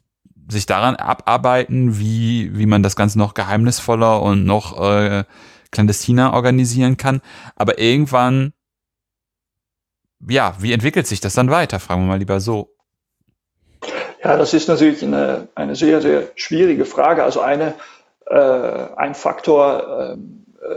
sich daran abarbeiten, wie, wie man das Ganze noch geheimnisvoller und noch äh, clandestiner organisieren kann. Aber irgendwann ja, wie entwickelt sich das dann weiter? Fragen wir mal lieber so. Ja, das ist natürlich eine, eine sehr, sehr schwierige Frage. Also eine, äh, ein Faktor, ähm, äh,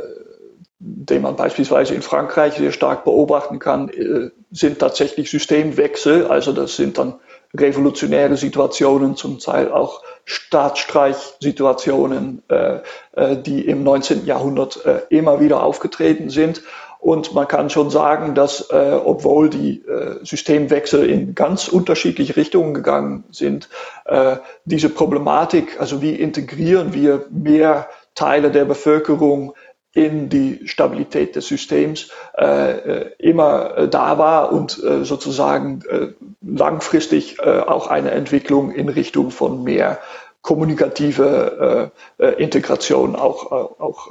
den man beispielsweise in Frankreich sehr stark beobachten kann, äh, sind tatsächlich Systemwechsel. Also das sind dann revolutionäre Situationen, zum Teil auch Staatsstreichsituationen, äh, äh, die im 19. Jahrhundert äh, immer wieder aufgetreten sind. Und man kann schon sagen, dass äh, obwohl die äh, Systemwechsel in ganz unterschiedliche Richtungen gegangen sind, äh, diese Problematik, also wie integrieren wir mehr Teile der Bevölkerung in die Stabilität des Systems äh, äh immer äh, da war und äh, sozusagen äh, langfristig äh, auch eine Entwicklung in Richtung von mehr kommunikative Integration auch, auch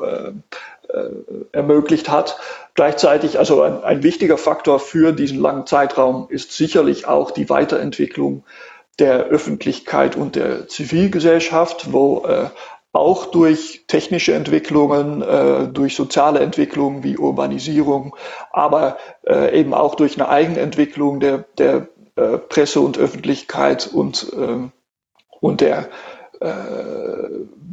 ermöglicht hat. Gleichzeitig, also ein, ein wichtiger Faktor für diesen langen Zeitraum ist sicherlich auch die Weiterentwicklung der Öffentlichkeit und der Zivilgesellschaft, wo äh, auch durch technische Entwicklungen, äh, durch soziale Entwicklungen wie Urbanisierung, aber äh, eben auch durch eine Eigenentwicklung der, der äh, Presse und Öffentlichkeit und, ähm, und der äh,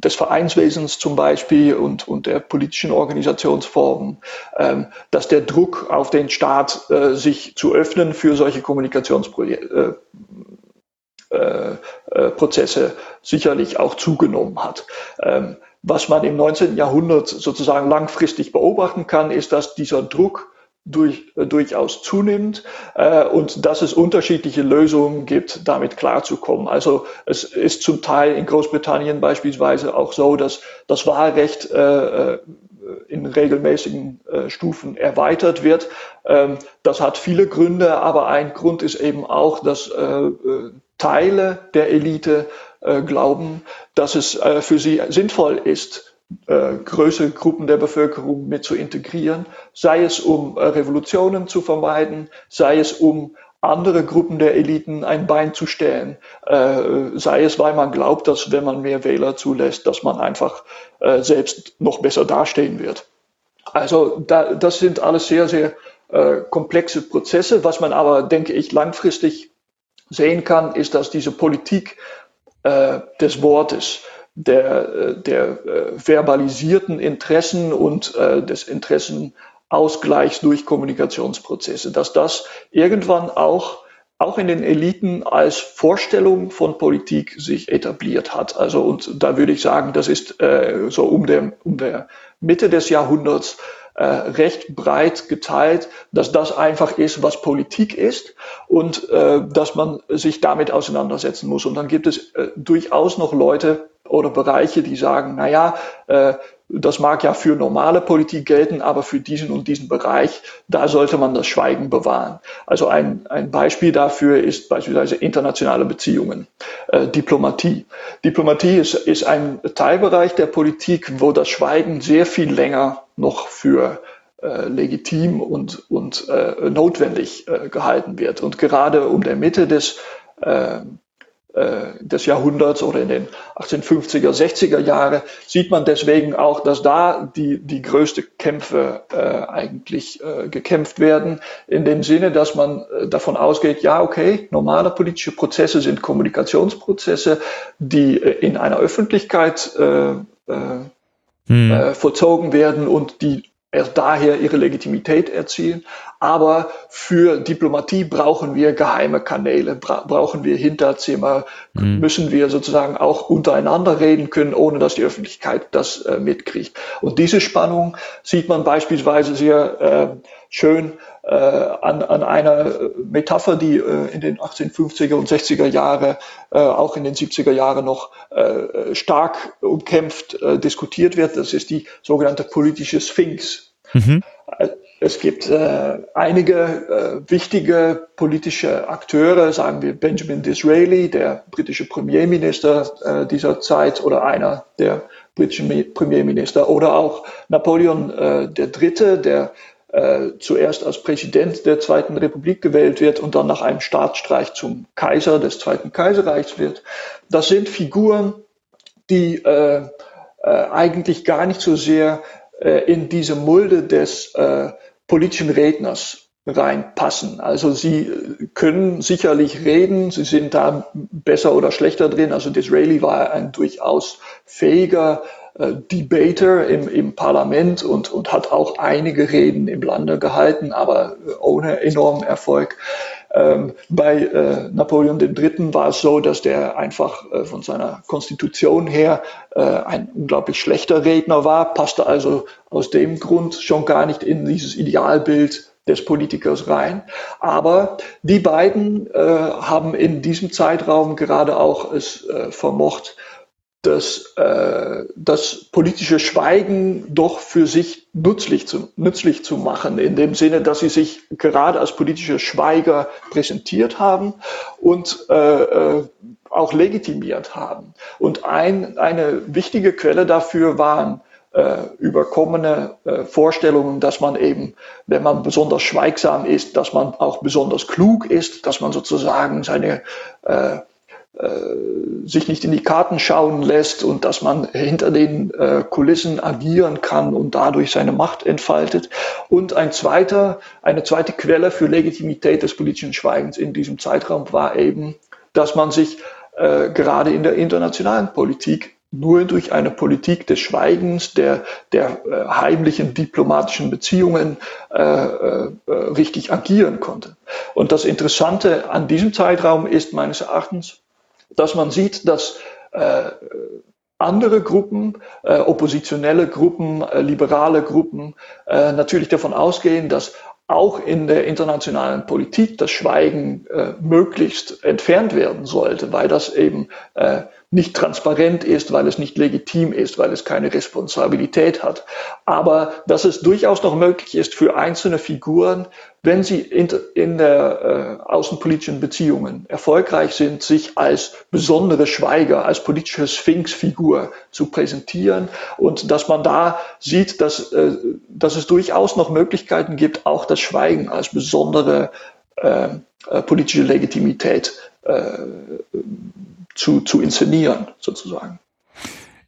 des Vereinswesens zum Beispiel und, und der politischen Organisationsformen, ähm, dass der Druck auf den Staat, äh, sich zu öffnen für solche Kommunikationsprozesse äh, äh, sicherlich auch zugenommen hat. Ähm, was man im 19. Jahrhundert sozusagen langfristig beobachten kann, ist, dass dieser Druck durch, äh, durchaus zunimmt äh, und dass es unterschiedliche Lösungen gibt, damit klarzukommen. Also es ist zum Teil in Großbritannien beispielsweise auch so, dass das Wahlrecht äh, äh in regelmäßigen äh, Stufen erweitert wird. Ähm, das hat viele Gründe, aber ein Grund ist eben auch, dass äh, Teile der Elite glauben, dass es für sie sinnvoll ist, äh, größere Gruppen der Bevölkerung mit zu integrieren, sei es um äh, Revolutionen zu vermeiden, sei es um andere Gruppen der Eliten ein Bein zu stellen, äh, sei es, weil man glaubt, dass wenn man mehr Wähler zulässt, dass man einfach selbst noch besser dastehen wird. Also da, das sind alles sehr, sehr komplexe Prozesse, was man aber, denke ich, langfristig sehen kann, ist, dass diese Politik des Wortes, der, äh, der äh, verbalisierten Interessen und äh, des Interessenausgleichs durch Kommunikationsprozesse, dass das irgendwann auch auch in den Eliten als Vorstellung von Politik sich etabliert hat. Also und da würde ich sagen, das ist äh, so um der, um der Mitte des Jahrhunderts äh, recht breit geteilt, dass das einfach ist, was Politik ist und äh, dass man sich damit auseinandersetzen muss. Und dann gibt es durchaus noch Leute oder Bereiche, die sagen, na ja, äh, das mag ja für normale Politik gelten, aber für diesen und diesen Bereich, da sollte man das Schweigen bewahren. Also ein, ein Beispiel dafür ist beispielsweise internationale Beziehungen, äh, Diplomatie. Diplomatie ist, ist ein Teilbereich der Politik, wo das Schweigen sehr viel länger noch für äh, legitim und, und äh, notwendig äh, gehalten wird. Und gerade um der Mitte des äh, des Jahrhunderts oder in den 1850er, 60er Jahre sieht man deswegen auch, dass da die, die größte Kämpfe äh, eigentlich äh, gekämpft werden, in dem Sinne, dass man äh, davon ausgeht, ja, okay, normale politische Prozesse sind Kommunikationsprozesse, die äh, in einer Öffentlichkeit äh, äh, hm. vollzogen werden und die erst daher ihre Legitimität erzielen. Aber für Diplomatie brauchen wir geheime Kanäle, bra brauchen wir Hinterzimmer, mhm. müssen wir sozusagen auch untereinander reden können, ohne dass die Öffentlichkeit das äh, mitkriegt. Und diese Spannung sieht man beispielsweise sehr äh, schön äh, an, an einer Metapher, die äh, in den 1850er und 60er Jahre, äh, auch in den 70er Jahren noch äh, stark umkämpft äh, diskutiert wird. Das ist die sogenannte politische Sphinx. Mhm. Äh, es gibt äh, einige äh, wichtige politische Akteure, sagen wir Benjamin Disraeli, der britische Premierminister äh, dieser Zeit oder einer der britischen Premierminister, oder auch Napoleon äh, der Dritte, der äh, zuerst als Präsident der Zweiten Republik gewählt wird und dann nach einem Staatsstreich zum Kaiser des Zweiten Kaiserreichs wird. Das sind Figuren, die äh, äh, eigentlich gar nicht so sehr äh, in diese Mulde des äh, politischen Redners reinpassen. Also sie können sicherlich reden, sie sind da besser oder schlechter drin. Also Disraeli war ein durchaus fähiger äh, Debater im, im Parlament und, und hat auch einige Reden im Lande gehalten, aber ohne enormen Erfolg. Ähm, bei äh, Napoleon III. war es so, dass der einfach äh, von seiner Konstitution her äh, ein unglaublich schlechter Redner war, passte also aus dem Grund schon gar nicht in dieses Idealbild des Politikers rein. Aber die beiden äh, haben in diesem Zeitraum gerade auch es äh, vermocht, das, äh, das politische Schweigen doch für sich nützlich zu, nützlich zu machen, in dem Sinne, dass sie sich gerade als politische Schweiger präsentiert haben und äh, äh, auch legitimiert haben. Und ein, eine wichtige Quelle dafür waren äh, überkommene äh, Vorstellungen, dass man eben, wenn man besonders schweigsam ist, dass man auch besonders klug ist, dass man sozusagen seine äh, sich nicht in die Karten schauen lässt und dass man hinter den äh, Kulissen agieren kann und dadurch seine Macht entfaltet. Und ein zweiter, eine zweite Quelle für Legitimität des politischen Schweigens in diesem Zeitraum war eben, dass man sich äh, gerade in der internationalen Politik nur durch eine Politik des Schweigens, der, der äh, heimlichen diplomatischen Beziehungen äh, äh, richtig agieren konnte. Und das Interessante an diesem Zeitraum ist meines Erachtens, dass man sieht, dass äh, andere Gruppen, äh, oppositionelle Gruppen, äh, liberale Gruppen äh, natürlich davon ausgehen, dass auch in der internationalen Politik das Schweigen äh, möglichst entfernt werden sollte, weil das eben äh, nicht transparent ist, weil es nicht legitim ist, weil es keine Responsabilität hat. Aber dass es durchaus noch möglich ist für einzelne Figuren, wenn sie in, in der äh, außenpolitischen Beziehungen erfolgreich sind, sich als besondere Schweiger, als politische Sphinxfigur zu präsentieren und dass man da sieht, dass, äh, dass es durchaus noch Möglichkeiten gibt, auch das Schweigen als besondere äh, äh politische Legitimität äh, zu, zu inszenieren, sozusagen.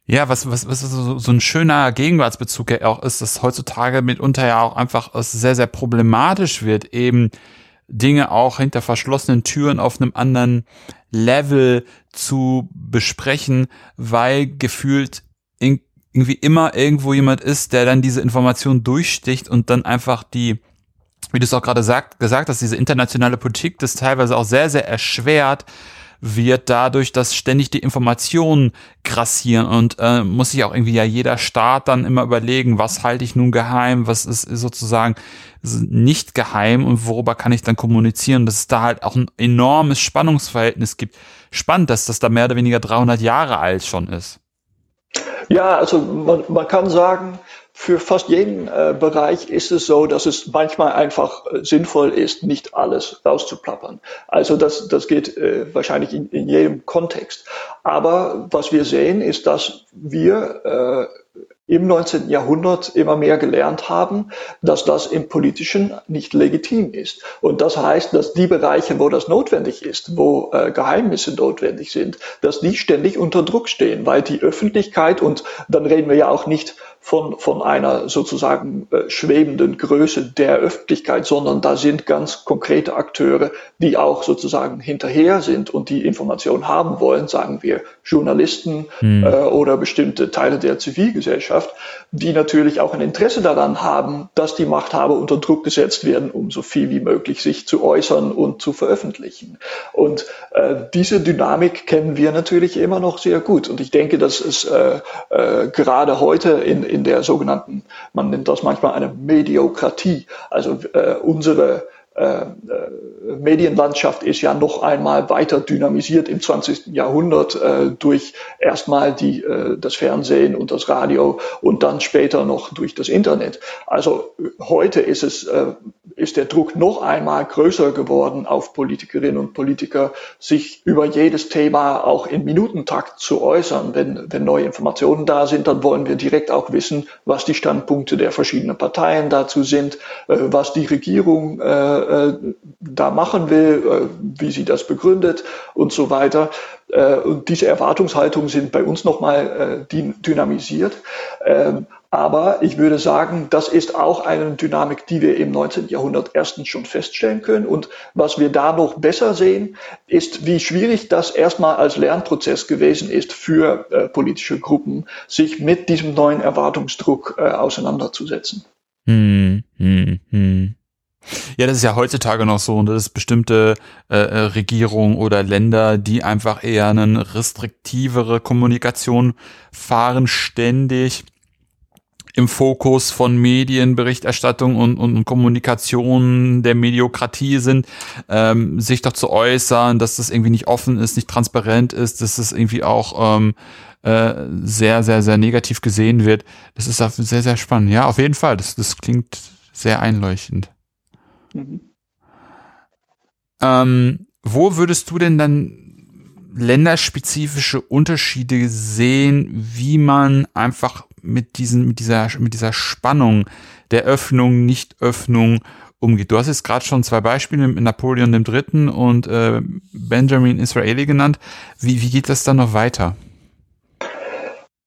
Ja, was, was, was so, so ein schöner Gegenwartsbezug ja auch ist, dass heutzutage mitunter ja auch einfach sehr, sehr problematisch wird, eben Dinge auch hinter verschlossenen Türen auf einem anderen Level zu besprechen, weil gefühlt irgendwie immer irgendwo jemand ist, der dann diese Information durchsticht und dann einfach die, wie du es auch gerade sagt, gesagt hast, diese internationale Politik das teilweise auch sehr, sehr erschwert, wird dadurch, dass ständig die Informationen grassieren und äh, muss sich auch irgendwie ja jeder Staat dann immer überlegen, was halte ich nun geheim, was ist sozusagen nicht geheim und worüber kann ich dann kommunizieren, dass es da halt auch ein enormes Spannungsverhältnis gibt. Spannend, dass das da mehr oder weniger 300 Jahre alt schon ist. Ja, also man, man kann sagen, für fast jeden äh, Bereich ist es so, dass es manchmal einfach äh, sinnvoll ist, nicht alles rauszuplappern. Also das, das geht äh, wahrscheinlich in, in jedem Kontext. Aber was wir sehen, ist, dass wir äh, im 19. Jahrhundert immer mehr gelernt haben, dass das im Politischen nicht legitim ist. Und das heißt, dass die Bereiche, wo das notwendig ist, wo äh, Geheimnisse notwendig sind, dass die ständig unter Druck stehen, weil die Öffentlichkeit, und dann reden wir ja auch nicht von, von einer sozusagen äh, schwebenden Größe der Öffentlichkeit, sondern da sind ganz konkrete Akteure, die auch sozusagen hinterher sind und die Informationen haben wollen, sagen wir Journalisten mhm. äh, oder bestimmte Teile der Zivilgesellschaft, die natürlich auch ein Interesse daran haben, dass die Machthaber unter Druck gesetzt werden, um so viel wie möglich sich zu äußern und zu veröffentlichen. Und äh, diese Dynamik kennen wir natürlich immer noch sehr gut. Und ich denke, dass es äh, äh, gerade heute in, in der sogenannten, man nennt das manchmal eine Mediokratie, also äh, unsere äh, äh, Medienlandschaft ist ja noch einmal weiter dynamisiert im 20. Jahrhundert äh, durch erstmal die, äh, das Fernsehen und das Radio und dann später noch durch das Internet. Also heute ist es äh, ist der Druck noch einmal größer geworden auf Politikerinnen und Politiker, sich über jedes Thema auch in Minutentakt zu äußern. Wenn, wenn neue Informationen da sind, dann wollen wir direkt auch wissen, was die Standpunkte der verschiedenen Parteien dazu sind, äh, was die Regierung äh, äh, da machen will, äh, wie sie das begründet und so weiter. Äh, und diese Erwartungshaltungen sind bei uns nochmal äh, dynamisiert. Ähm, aber ich würde sagen, das ist auch eine Dynamik, die wir im 19. Jahrhundert erstens schon feststellen können. Und was wir da noch besser sehen, ist, wie schwierig das erstmal als Lernprozess gewesen ist für äh, politische Gruppen, sich mit diesem neuen Erwartungsdruck äh, auseinanderzusetzen. Hm, hm, hm. Ja, das ist ja heutzutage noch so und das ist bestimmte äh, äh, Regierungen oder Länder, die einfach eher eine restriktivere Kommunikation fahren, ständig im Fokus von Medienberichterstattung und, und Kommunikation der Mediokratie sind, ähm, sich doch zu äußern, dass das irgendwie nicht offen ist, nicht transparent ist, dass das irgendwie auch ähm, äh, sehr, sehr, sehr negativ gesehen wird. Das ist sehr, sehr spannend. Ja, auf jeden Fall. Das, das klingt sehr einleuchtend. Mhm. Ähm, wo würdest du denn dann länderspezifische Unterschiede sehen, wie man einfach mit diesen, mit dieser, mit dieser Spannung der Öffnung, Nicht-Öffnung umgeht. Du hast jetzt gerade schon zwei Beispiele mit Napoleon III. und äh, Benjamin Israeli genannt. Wie, wie geht das dann noch weiter?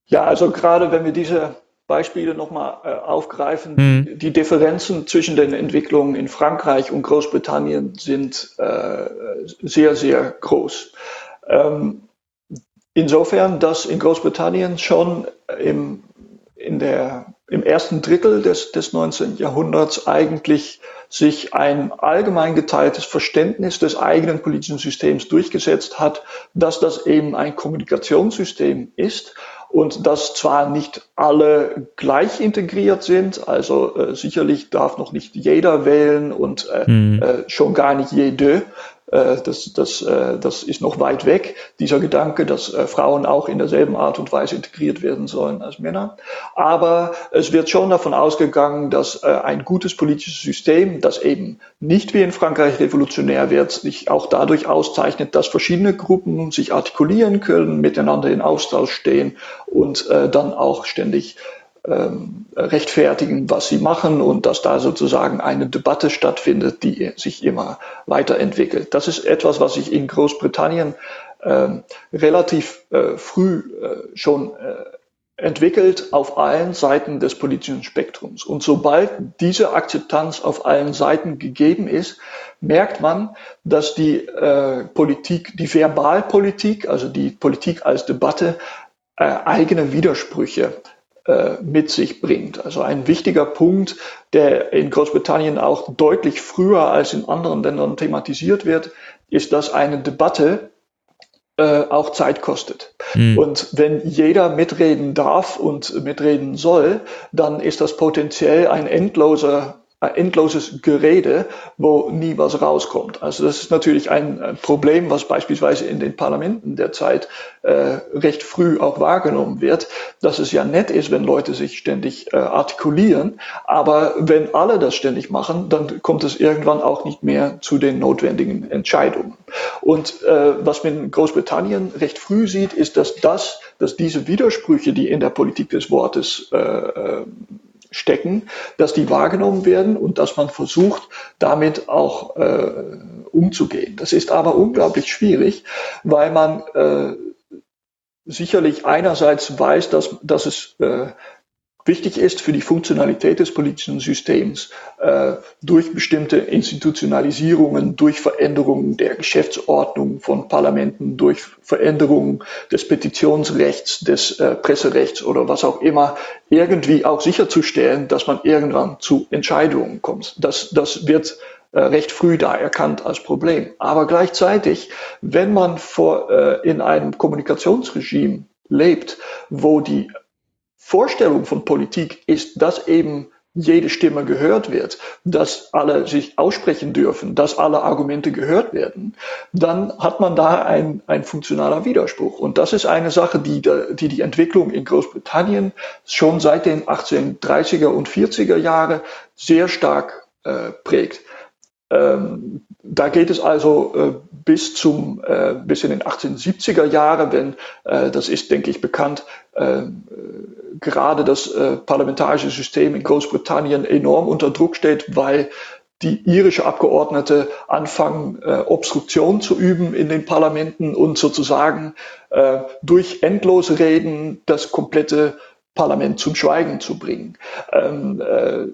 Ja, also gerade wenn wir diese Beispiele nochmal äh, aufgreifen. Hm. Die Differenzen zwischen den Entwicklungen in Frankreich und Großbritannien sind äh, sehr, sehr groß. Ähm, insofern, dass in Großbritannien schon im, in der, im ersten Drittel des, des 19. Jahrhunderts eigentlich sich ein allgemein geteiltes Verständnis des eigenen politischen Systems durchgesetzt hat, dass das eben ein Kommunikationssystem ist und dass zwar nicht alle gleich integriert sind, also äh, sicherlich darf noch nicht jeder wählen und äh, mhm. äh, schon gar nicht jede, das, das, äh, das ist noch weit weg, dieser Gedanke, dass äh, Frauen auch in derselben Art und Weise integriert werden sollen als Männer. Aber es wird schon davon ausgegangen, dass ein gutes politisches System, das eben nicht wie in Frankreich revolutionär wird, sich auch dadurch auszeichnet, dass verschiedene Gruppen sich artikulieren können, miteinander in Austausch stehen und dann auch ständig ähm, rechtfertigen, was sie machen und dass da sozusagen eine Debatte stattfindet, die sich immer weiterentwickelt. Das ist etwas, was sich in Großbritannien ähm, relativ äh, früh äh, schon äh, entwickelt auf allen Seiten des politischen Spektrums. Und sobald diese Akzeptanz auf allen Seiten gegeben ist, merkt man, dass die äh, Politik, die Verbalpolitik, also die Politik als Debatte, äh, eigene Widersprüche mit sich bringt. Also ein wichtiger Punkt, der in Großbritannien auch deutlich früher als in anderen Ländern thematisiert wird, ist, dass eine Debatte äh, auch Zeit kostet. Mhm. Und wenn jeder mitreden darf und mitreden soll, dann ist das potenziell ein endloser endloses Gerede, wo nie was rauskommt. Also das ist natürlich ein Problem, was beispielsweise in den Parlamenten derzeit äh, recht früh auch wahrgenommen wird, dass es ja nett ist, wenn Leute sich ständig äh, artikulieren, aber wenn alle das ständig machen, dann kommt es irgendwann auch nicht mehr zu den notwendigen Entscheidungen. Und äh, was man in Großbritannien recht früh sieht, ist, dass das, dass diese Widersprüche, die in der Politik des Wortes äh, äh stecken, dass die wahrgenommen werden und dass man versucht, damit auch äh, umzugehen. Das ist aber unglaublich schwierig, weil man äh, sicherlich einerseits weiß, dass, dass es äh, wichtig ist für die Funktionalität des politischen Systems äh, durch bestimmte Institutionalisierungen, durch Veränderungen der Geschäftsordnung von Parlamenten, durch Veränderungen des Petitionsrechts, des äh, Presserechts oder was auch immer, irgendwie auch sicherzustellen, dass man irgendwann zu Entscheidungen kommt. Das, das wird äh, recht früh da erkannt als Problem. Aber gleichzeitig, wenn man vor, äh, in einem Kommunikationsregime lebt, wo die Vorstellung von Politik ist, dass eben jede Stimme gehört wird, dass alle sich aussprechen dürfen, dass alle Argumente gehört werden, dann hat man da ein, ein funktionaler Widerspruch. Und das ist eine Sache, die die, die Entwicklung in Großbritannien schon seit den 1830er und 40er Jahre sehr stark äh, prägt. Ähm, da geht es also äh, bis zum äh, bis in den 1870er Jahre, wenn äh, das ist, denke ich, bekannt, äh, gerade das äh, parlamentarische System in Großbritannien enorm unter Druck steht, weil die irische Abgeordnete anfangen, äh, Obstruktion zu üben in den Parlamenten und sozusagen äh, durch endlose Reden das komplette Parlament zum Schweigen zu bringen. Ähm, äh,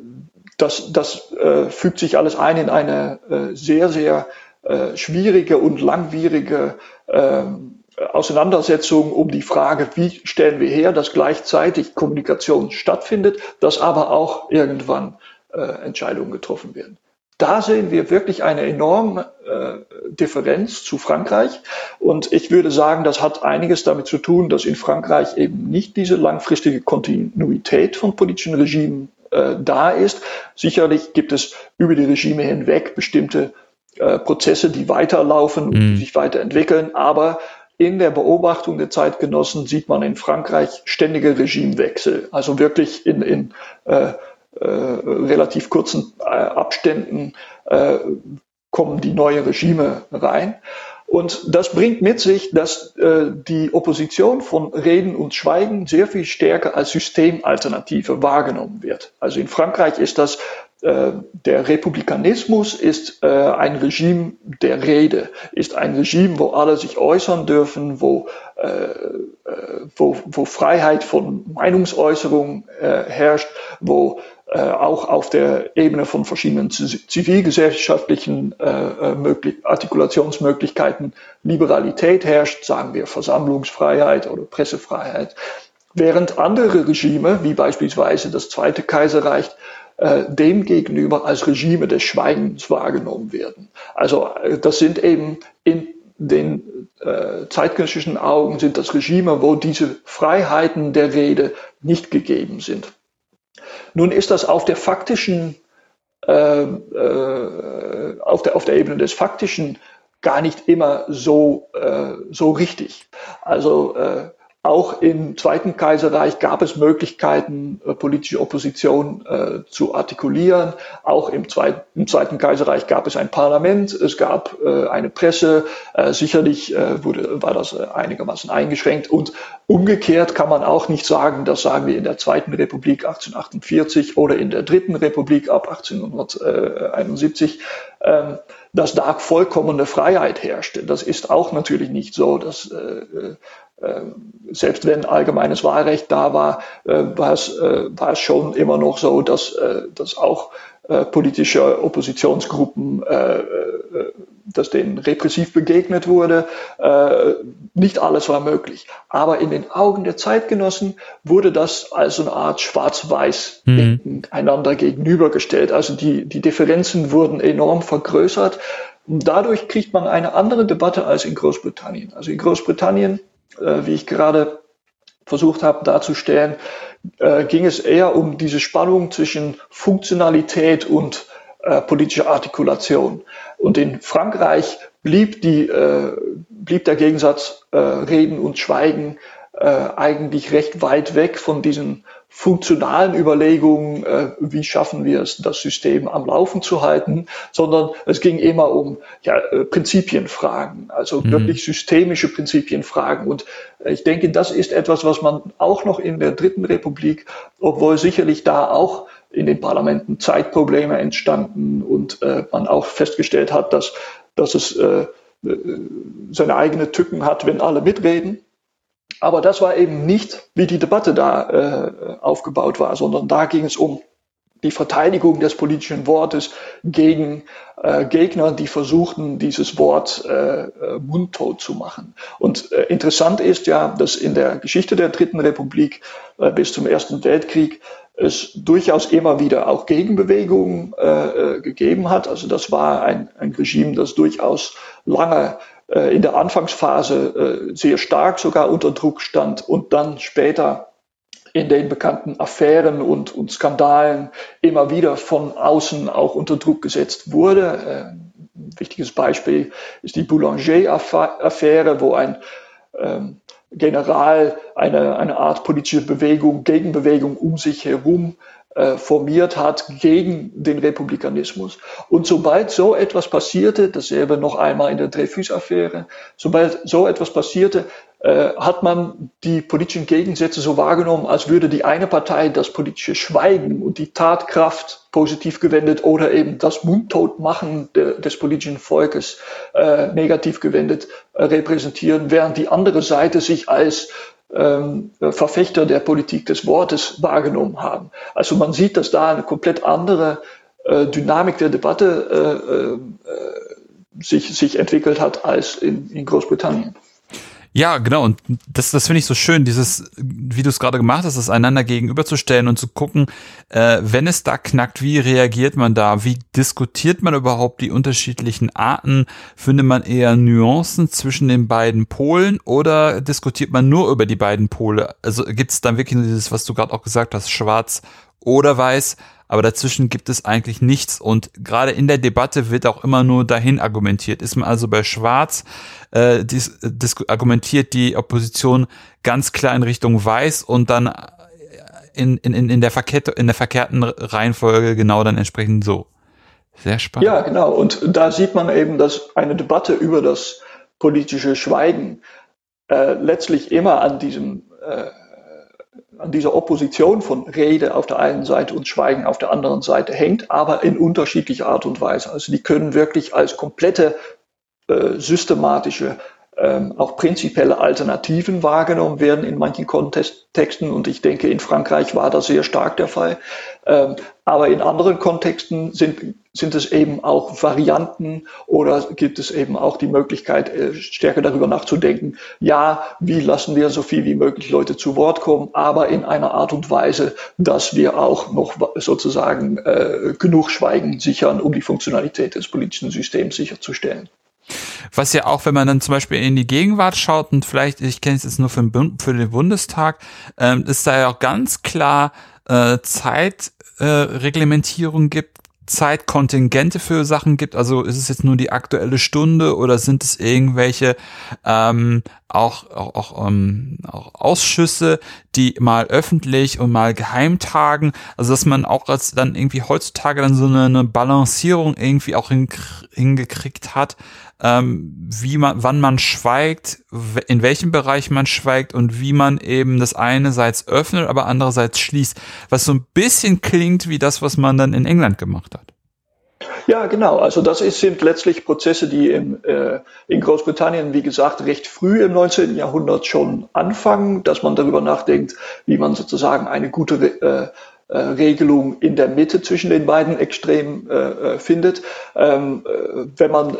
das das äh, fügt sich alles ein in eine äh, sehr, sehr äh, schwierige und langwierige ähm, Auseinandersetzung um die Frage, wie stellen wir her, dass gleichzeitig Kommunikation stattfindet, dass aber auch irgendwann äh, Entscheidungen getroffen werden. Da sehen wir wirklich eine enorme äh, Differenz zu Frankreich. Und ich würde sagen, das hat einiges damit zu tun, dass in Frankreich eben nicht diese langfristige Kontinuität von politischen Regimen äh, da ist. Sicherlich gibt es über die Regime hinweg bestimmte äh, Prozesse, die weiterlaufen und mhm. sich weiterentwickeln, aber in der Beobachtung der Zeitgenossen sieht man in Frankreich ständige Regimewechsel, also wirklich in, in äh, äh, relativ kurzen äh, Abständen äh, kommen die neuen Regime rein. Und das bringt mit sich, dass äh, die Opposition von Reden und Schweigen sehr viel stärker als Systemalternative wahrgenommen wird. Also in Frankreich ist das äh, der Republikanismus ist äh, ein Regime der Rede, ist ein Regime, wo alle sich äußern dürfen, wo, äh, äh wo, wo Freiheit von Meinungsäußerung äh, herrscht, wo äh, auch auf der Ebene von verschiedenen zivilgesellschaftlichen Artikulationsmöglichkeiten Liberalität herrscht, sagen wir Versammlungsfreiheit oder Pressefreiheit. Während andere Regime, wie beispielsweise das Zweite Kaiserreich, äh, dem gegenüber als Regime des Schweigens wahrgenommen werden. Also äh, das sind eben in den äh, zeitgenössischen Augen sind das Regime, wo diese Freiheiten der Rede nicht gegeben sind. Nun ist das auf der faktischen, äh, äh, auf, der, auf der Ebene des faktischen gar nicht immer so, äh, so richtig. Also äh, auch im Zweiten Kaiserreich gab es Möglichkeiten, äh, politische Opposition äh, zu artikulieren. Auch im Zweiten, im Zweiten, Kaiserreich gab es ein Parlament, es gab äh, eine Presse. Äh, sicherlich äh, wurde, war das äh, einigermaßen eingeschränkt. Und umgekehrt kann man auch nicht sagen, das sagen wir in der Zweiten Republik 1848 oder in der Dritten Republik ab 1871, ähm, dass da vollkommene Freiheit herrschte. Das ist auch natürlich nicht so. Dass, selbst wenn allgemeines Wahlrecht da war, war, es, war es schon immer noch so, dass, dass auch politische Oppositionsgruppen dass denen repressiv begegnet wurde. Äh, nicht alles war möglich. Aber in den Augen der Zeitgenossen wurde das als eine Art schwarz-weiß mhm. einander gegenübergestellt. Also die, die Differenzen wurden enorm vergrößert. Und dadurch kriegt man eine andere Debatte als in Großbritannien. Also in Großbritannien, äh, wie ich gerade versucht habe darzustellen, äh, ging es eher um diese Spannung zwischen Funktionalität und äh, politischer Artikulation. Und in Frankreich blieb, die, äh, blieb der Gegensatz äh, Reden und Schweigen äh, eigentlich recht weit weg von diesen funktionalen Überlegungen, äh, wie schaffen wir es, das System am Laufen zu halten, sondern es ging immer um ja, äh, Prinzipienfragen, also mhm. wirklich systemische Prinzipienfragen. Und ich denke, das ist etwas, was man auch noch in der Dritten Republik, obwohl sicherlich da auch in den Parlamenten Zeitprobleme entstanden und äh, man auch festgestellt hat, dass, dass es äh, äh, seine eigenen Tücken hat, wenn alle mitreden. Aber das war eben nicht, wie die Debatte da äh, aufgebaut war, sondern da ging es um die Verteidigung des politischen Wortes gegen äh, Gegner, die versuchten, dieses Wort äh, äh mundtot zu machen. Und äh, interessant ist ja, dass in der Geschichte der Dritten Republik äh, bis zum Ersten Weltkrieg es durchaus immer wieder auch Gegenbewegungen äh, äh, gegeben hat. Also das war ein, ein Regime, das durchaus lange äh, in der Anfangsphase äh, sehr stark sogar unter Druck stand und dann später in den bekannten Affären und, und Skandalen immer wieder von außen auch unter Druck gesetzt wurde. Äh, ein wichtiges Beispiel ist die Boulanger-Affäre, wo ein ähm, General eine, eine Art politische Bewegung, Gegenbewegung um sich herum äh, formiert hat gegen den Republikanismus. Und sobald so etwas passierte, dasselbe noch einmal in der Dreyfus-Affäre, sobald so etwas passierte, äh, hat man die politischen Gegensätze so wahrgenommen, als würde die eine Partei das politische Schweigen und die Tatkraft positiv gewendet oder eben das Mundtotmachen de, des politischen Volkes äh, negativ gewendet äh, repräsentieren, während die andere Seite sich als ähm, Verfechter der Politik des Wortes wahrgenommen haben. Also man sieht, dass da eine komplett andere äh, Dynamik der Debatte äh, äh, sich, sich entwickelt hat als in, in Großbritannien. Ja, genau. Und das, das finde ich so schön, dieses, wie du es gerade gemacht hast, das einander gegenüberzustellen und zu gucken, äh, wenn es da knackt, wie reagiert man da? Wie diskutiert man überhaupt die unterschiedlichen Arten? Findet man eher Nuancen zwischen den beiden Polen oder diskutiert man nur über die beiden Pole? Also gibt es dann wirklich nur dieses, was du gerade auch gesagt hast, schwarz oder weiß? Aber dazwischen gibt es eigentlich nichts und gerade in der Debatte wird auch immer nur dahin argumentiert. Ist man also bei Schwarz, äh, dies, argumentiert die Opposition ganz klar in Richtung Weiß und dann in, in, in, der, verkehrt, in der verkehrten Reihenfolge genau dann entsprechend so. Sehr spannend. Ja, genau. Und da sieht man eben, dass eine Debatte über das politische Schweigen äh, letztlich immer an diesem äh, an dieser Opposition von Rede auf der einen Seite und Schweigen auf der anderen Seite hängt, aber in unterschiedlicher Art und Weise. Also die können wirklich als komplette äh, systematische ähm, auch prinzipielle Alternativen wahrgenommen werden in manchen Kontexten. Und ich denke, in Frankreich war das sehr stark der Fall. Ähm, aber in anderen Kontexten sind, sind es eben auch Varianten oder gibt es eben auch die Möglichkeit, äh, stärker darüber nachzudenken, ja, wie lassen wir so viel wie möglich Leute zu Wort kommen, aber in einer Art und Weise, dass wir auch noch sozusagen äh, genug Schweigen sichern, um die Funktionalität des politischen Systems sicherzustellen. Was ja auch, wenn man dann zum Beispiel in die Gegenwart schaut und vielleicht, ich kenne es jetzt nur für den, für den Bundestag, ähm, ist da ja auch ganz klar äh, Zeitreglementierung äh, gibt, Zeitkontingente für Sachen gibt. Also ist es jetzt nur die aktuelle Stunde oder sind es irgendwelche ähm, auch, auch, auch, ähm, auch Ausschüsse, die mal öffentlich und mal geheim tagen. Also dass man auch als dann irgendwie heutzutage dann so eine, eine Balancierung irgendwie auch hingekriegt hat, ähm, wie man, wann man schweigt, in welchem Bereich man schweigt und wie man eben das einerseits öffnet, aber andererseits schließt, was so ein bisschen klingt wie das, was man dann in England gemacht hat. Ja, genau. Also das ist, sind letztlich Prozesse, die im, äh, in Großbritannien, wie gesagt, recht früh im 19. Jahrhundert schon anfangen, dass man darüber nachdenkt, wie man sozusagen eine gute äh, äh, Regelung in der Mitte zwischen den beiden Extremen äh, äh findet. Ähm, äh, wenn man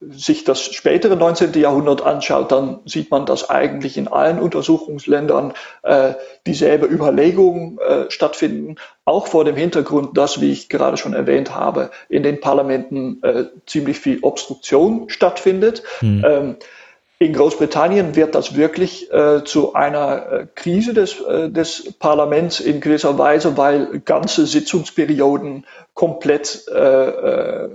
sich das spätere 19. Jahrhundert anschaut, dann sieht man, dass eigentlich in allen Untersuchungsländern äh, dieselbe Überlegungen äh, stattfinden, auch vor dem Hintergrund, dass, wie ich gerade schon erwähnt habe, in den Parlamenten äh, ziemlich viel Obstruktion stattfindet. Hm. Ähm, in Großbritannien wird das wirklich äh, zu einer äh, Krise des, äh, des Parlaments in gewisser Weise, weil ganze Sitzungsperioden komplett äh,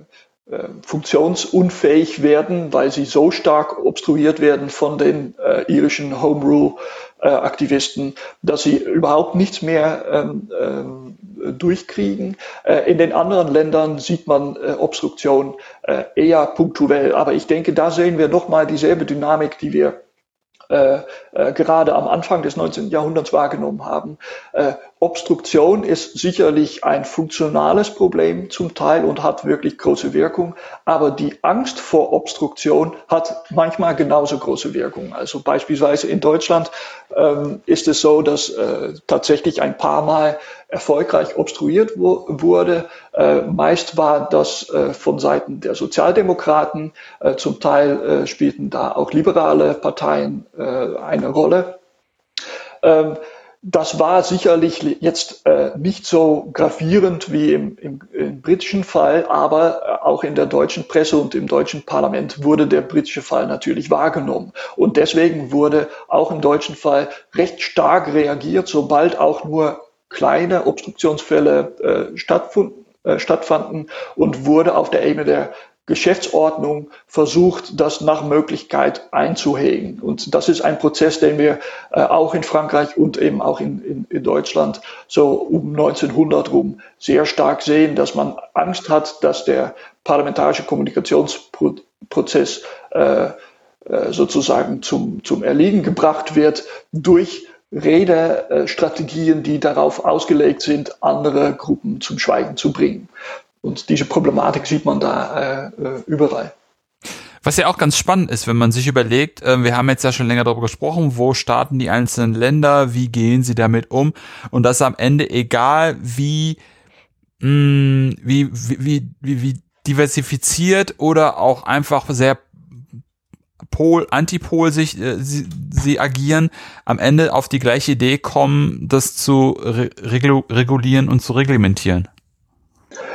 äh äh, funktionsunfähig werden, weil sie so stark obstruiert werden von den äh, irischen Home Rule äh, Aktivisten, dass sie überhaupt nichts mehr ähm, ähm, durchkriegen. Äh, in den anderen Ländern sieht man äh, Obstruktion eher punktuell, aber ich denke, da sehen wir nochmal dieselbe Dynamik, die wir äh, äh, gerade am Anfang des 19. Jahrhunderts wahrgenommen haben. Äh, Obstruktion ist sicherlich ein funktionales Problem zum Teil und hat wirklich große Wirkung, aber die Angst vor Obstruktion hat manchmal genauso große Wirkung. Also beispielsweise in Deutschland ähm, ist es so, dass äh, tatsächlich ein paar Mal erfolgreich obstruiert wo, wurde. Äh, meist war das äh, von Seiten der Sozialdemokraten, äh, zum Teil äh, spielten da auch liberale Parteien äh, eine Rolle. Ähm, das war sicherlich jetzt äh, nicht so gravierend wie im, im, im britischen Fall, aber auch in der deutschen Presse und im deutschen Parlament wurde der britische Fall natürlich wahrgenommen. Und deswegen wurde auch im deutschen Fall recht stark reagiert, sobald auch nur kleine Obstruktionsfälle äh, stattfanden, äh, stattfanden und wurde auf der Ebene der Geschäftsordnung versucht, das nach Möglichkeit einzuhegen. Und das ist ein Prozess, den wir äh, auch in Frankreich und eben auch in, in, in, Deutschland so um 1900 rum sehr stark sehen, dass man Angst hat, dass der parlamentarische Kommunikationsprozess äh, äh, sozusagen zum, zum Erliegen gebracht wird durch Redestrategien, die darauf ausgelegt sind, andere Gruppen zum Schweigen zu bringen. Und diese Problematik sieht man da äh, überall. Was ja auch ganz spannend ist, wenn man sich überlegt, äh, wir haben jetzt ja schon länger darüber gesprochen, wo starten die einzelnen Länder, wie gehen sie damit um und das am Ende egal wie mh, mm, wie, wie, wie, wie diversifiziert oder auch einfach sehr Pol, Antipol sich äh, sie, sie agieren, am Ende auf die gleiche Idee kommen, das zu re regulieren und zu reglementieren.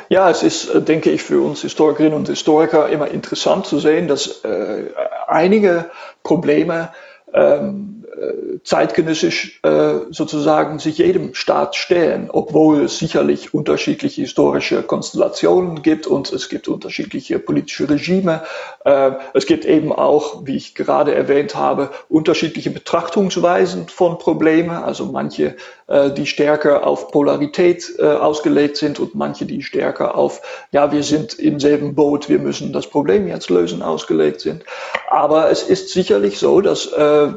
Ja, es ist, äh, denke ich, für uns Historikerinnen und Historiker immer interessant zu sehen, dass äh, einige Probleme ähm, äh, zeitgenössisch äh, sozusagen sich jedem Staat stellen, obwohl es sicherlich unterschiedliche historische Konstellationen gibt und es gibt unterschiedliche politische Regime. Äh, es gibt eben auch, wie ich gerade erwähnt habe, unterschiedliche Betrachtungsweisen von Problemen, also manche, die stärker auf Polarität ausgelegt sind und manche, die stärker auf, ja, wir sind im selben Boot, wir müssen das Problem jetzt lösen, ausgelegt sind. Aber es ist sicherlich so, dass äh,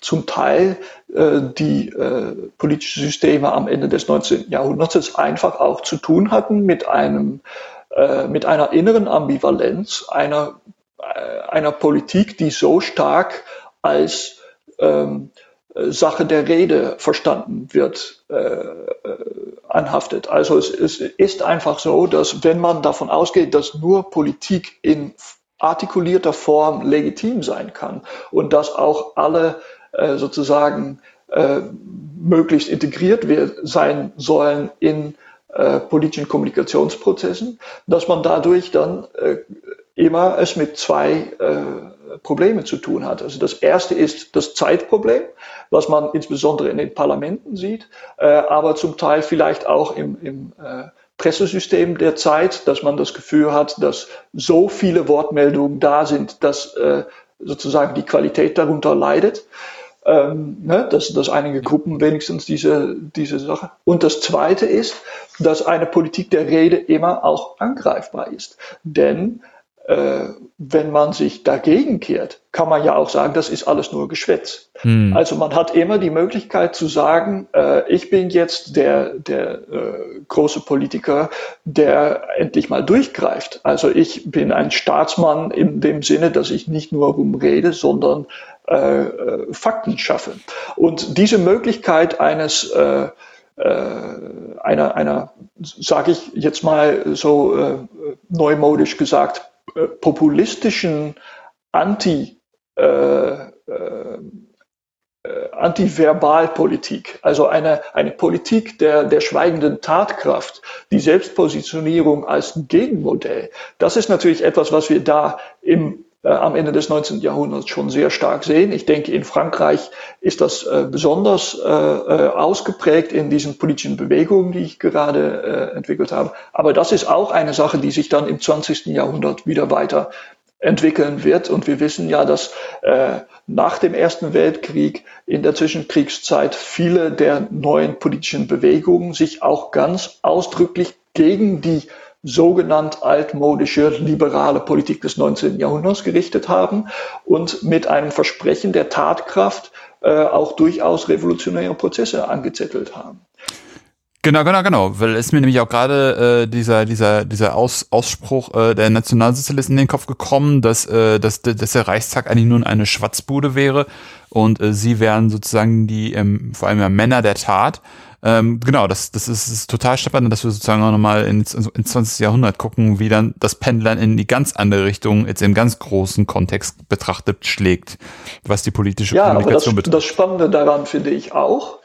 zum Teil äh, die äh, politischen Systeme am Ende des 19. Jahrhunderts einfach auch zu tun hatten mit einem äh, mit einer inneren Ambivalenz einer äh, einer Politik, die so stark als ähm, Sache der Rede verstanden wird, äh, äh, anhaftet. Also es, es ist einfach so, dass wenn man davon ausgeht, dass nur Politik in artikulierter Form legitim sein kann und dass auch alle äh, sozusagen äh, möglichst integriert sein sollen in äh, politischen Kommunikationsprozessen, dass man dadurch dann äh, immer es mit zwei äh, Probleme zu tun hat. Also das erste ist das Zeitproblem, was man insbesondere in den Parlamenten sieht, äh, aber zum Teil vielleicht auch im, im Pressesystem der Zeit, dass man das Gefühl hat, dass so viele Wortmeldungen da sind, dass äh, sozusagen die Qualität darunter leidet. Ähm, ne, dass, dass einige Gruppen wenigstens diese, diese Sache. Und das Zweite ist, dass eine Politik der Rede immer auch angreifbar ist. Denn äh, wenn man sich dagegen kehrt, kann man ja auch sagen, das ist alles nur Geschwätz. Hm. Also man hat immer die Möglichkeit zu sagen, äh, ich bin jetzt der, der äh, große Politiker, der endlich mal durchgreift. Also ich bin ein Staatsmann in dem Sinne, dass ich nicht nur rumrede, sondern äh, äh Fakten schaffe. Und diese Möglichkeit eines äh, äh, einer, einer sage ich jetzt mal so äh, neumodisch gesagt, äh, populistischen Anti, äh, äh, Antiverbalpolitik, also eine, eine Politik der, der schweigenden Tatkraft, die Selbstpositionierung als Gegenmodell, das ist natürlich etwas, was wir da im äh, am Ende des 19. Jahrhunderts schon sehr stark sehen. Ich denke, in Frankreich ist das äh, besonders äh, äh ausgeprägt in diesen politischen Bewegungen, die ich gerade äh, entwickelt habe. Aber das ist auch eine Sache, die sich dann im 20. Jahrhundert wieder weiter entwickeln wird. Und wir wissen ja, dass äh, nach dem Ersten Weltkrieg in der Zwischenkriegszeit viele der neuen politischen Bewegungen sich auch ganz ausdrücklich gegen die sogenannt altmodische liberale Politik des 19. Jahrhunderts gerichtet haben und mit einem Versprechen der Tatkraft äh, auch durchaus revolutionäre Prozesse angezettelt haben. Genau, genau, genau, weil es mir nämlich auch gerade äh, dieser dieser dieser Aus, Ausspruch äh, der Nationalsozialisten in den Kopf gekommen, dass äh, dass, dass der Reichstag eigentlich nur eine Schwatzbude wäre und äh, sie wären sozusagen die ähm, vor allem ja Männer der Tat ähm, genau, das, das ist, ist total spannend, dass wir sozusagen auch nochmal ins, ins 20. Jahrhundert gucken, wie dann das Pendeln in die ganz andere Richtung jetzt im ganz großen Kontext betrachtet schlägt, was die politische ja, Kommunikation betrifft. Das Spannende daran finde ich auch,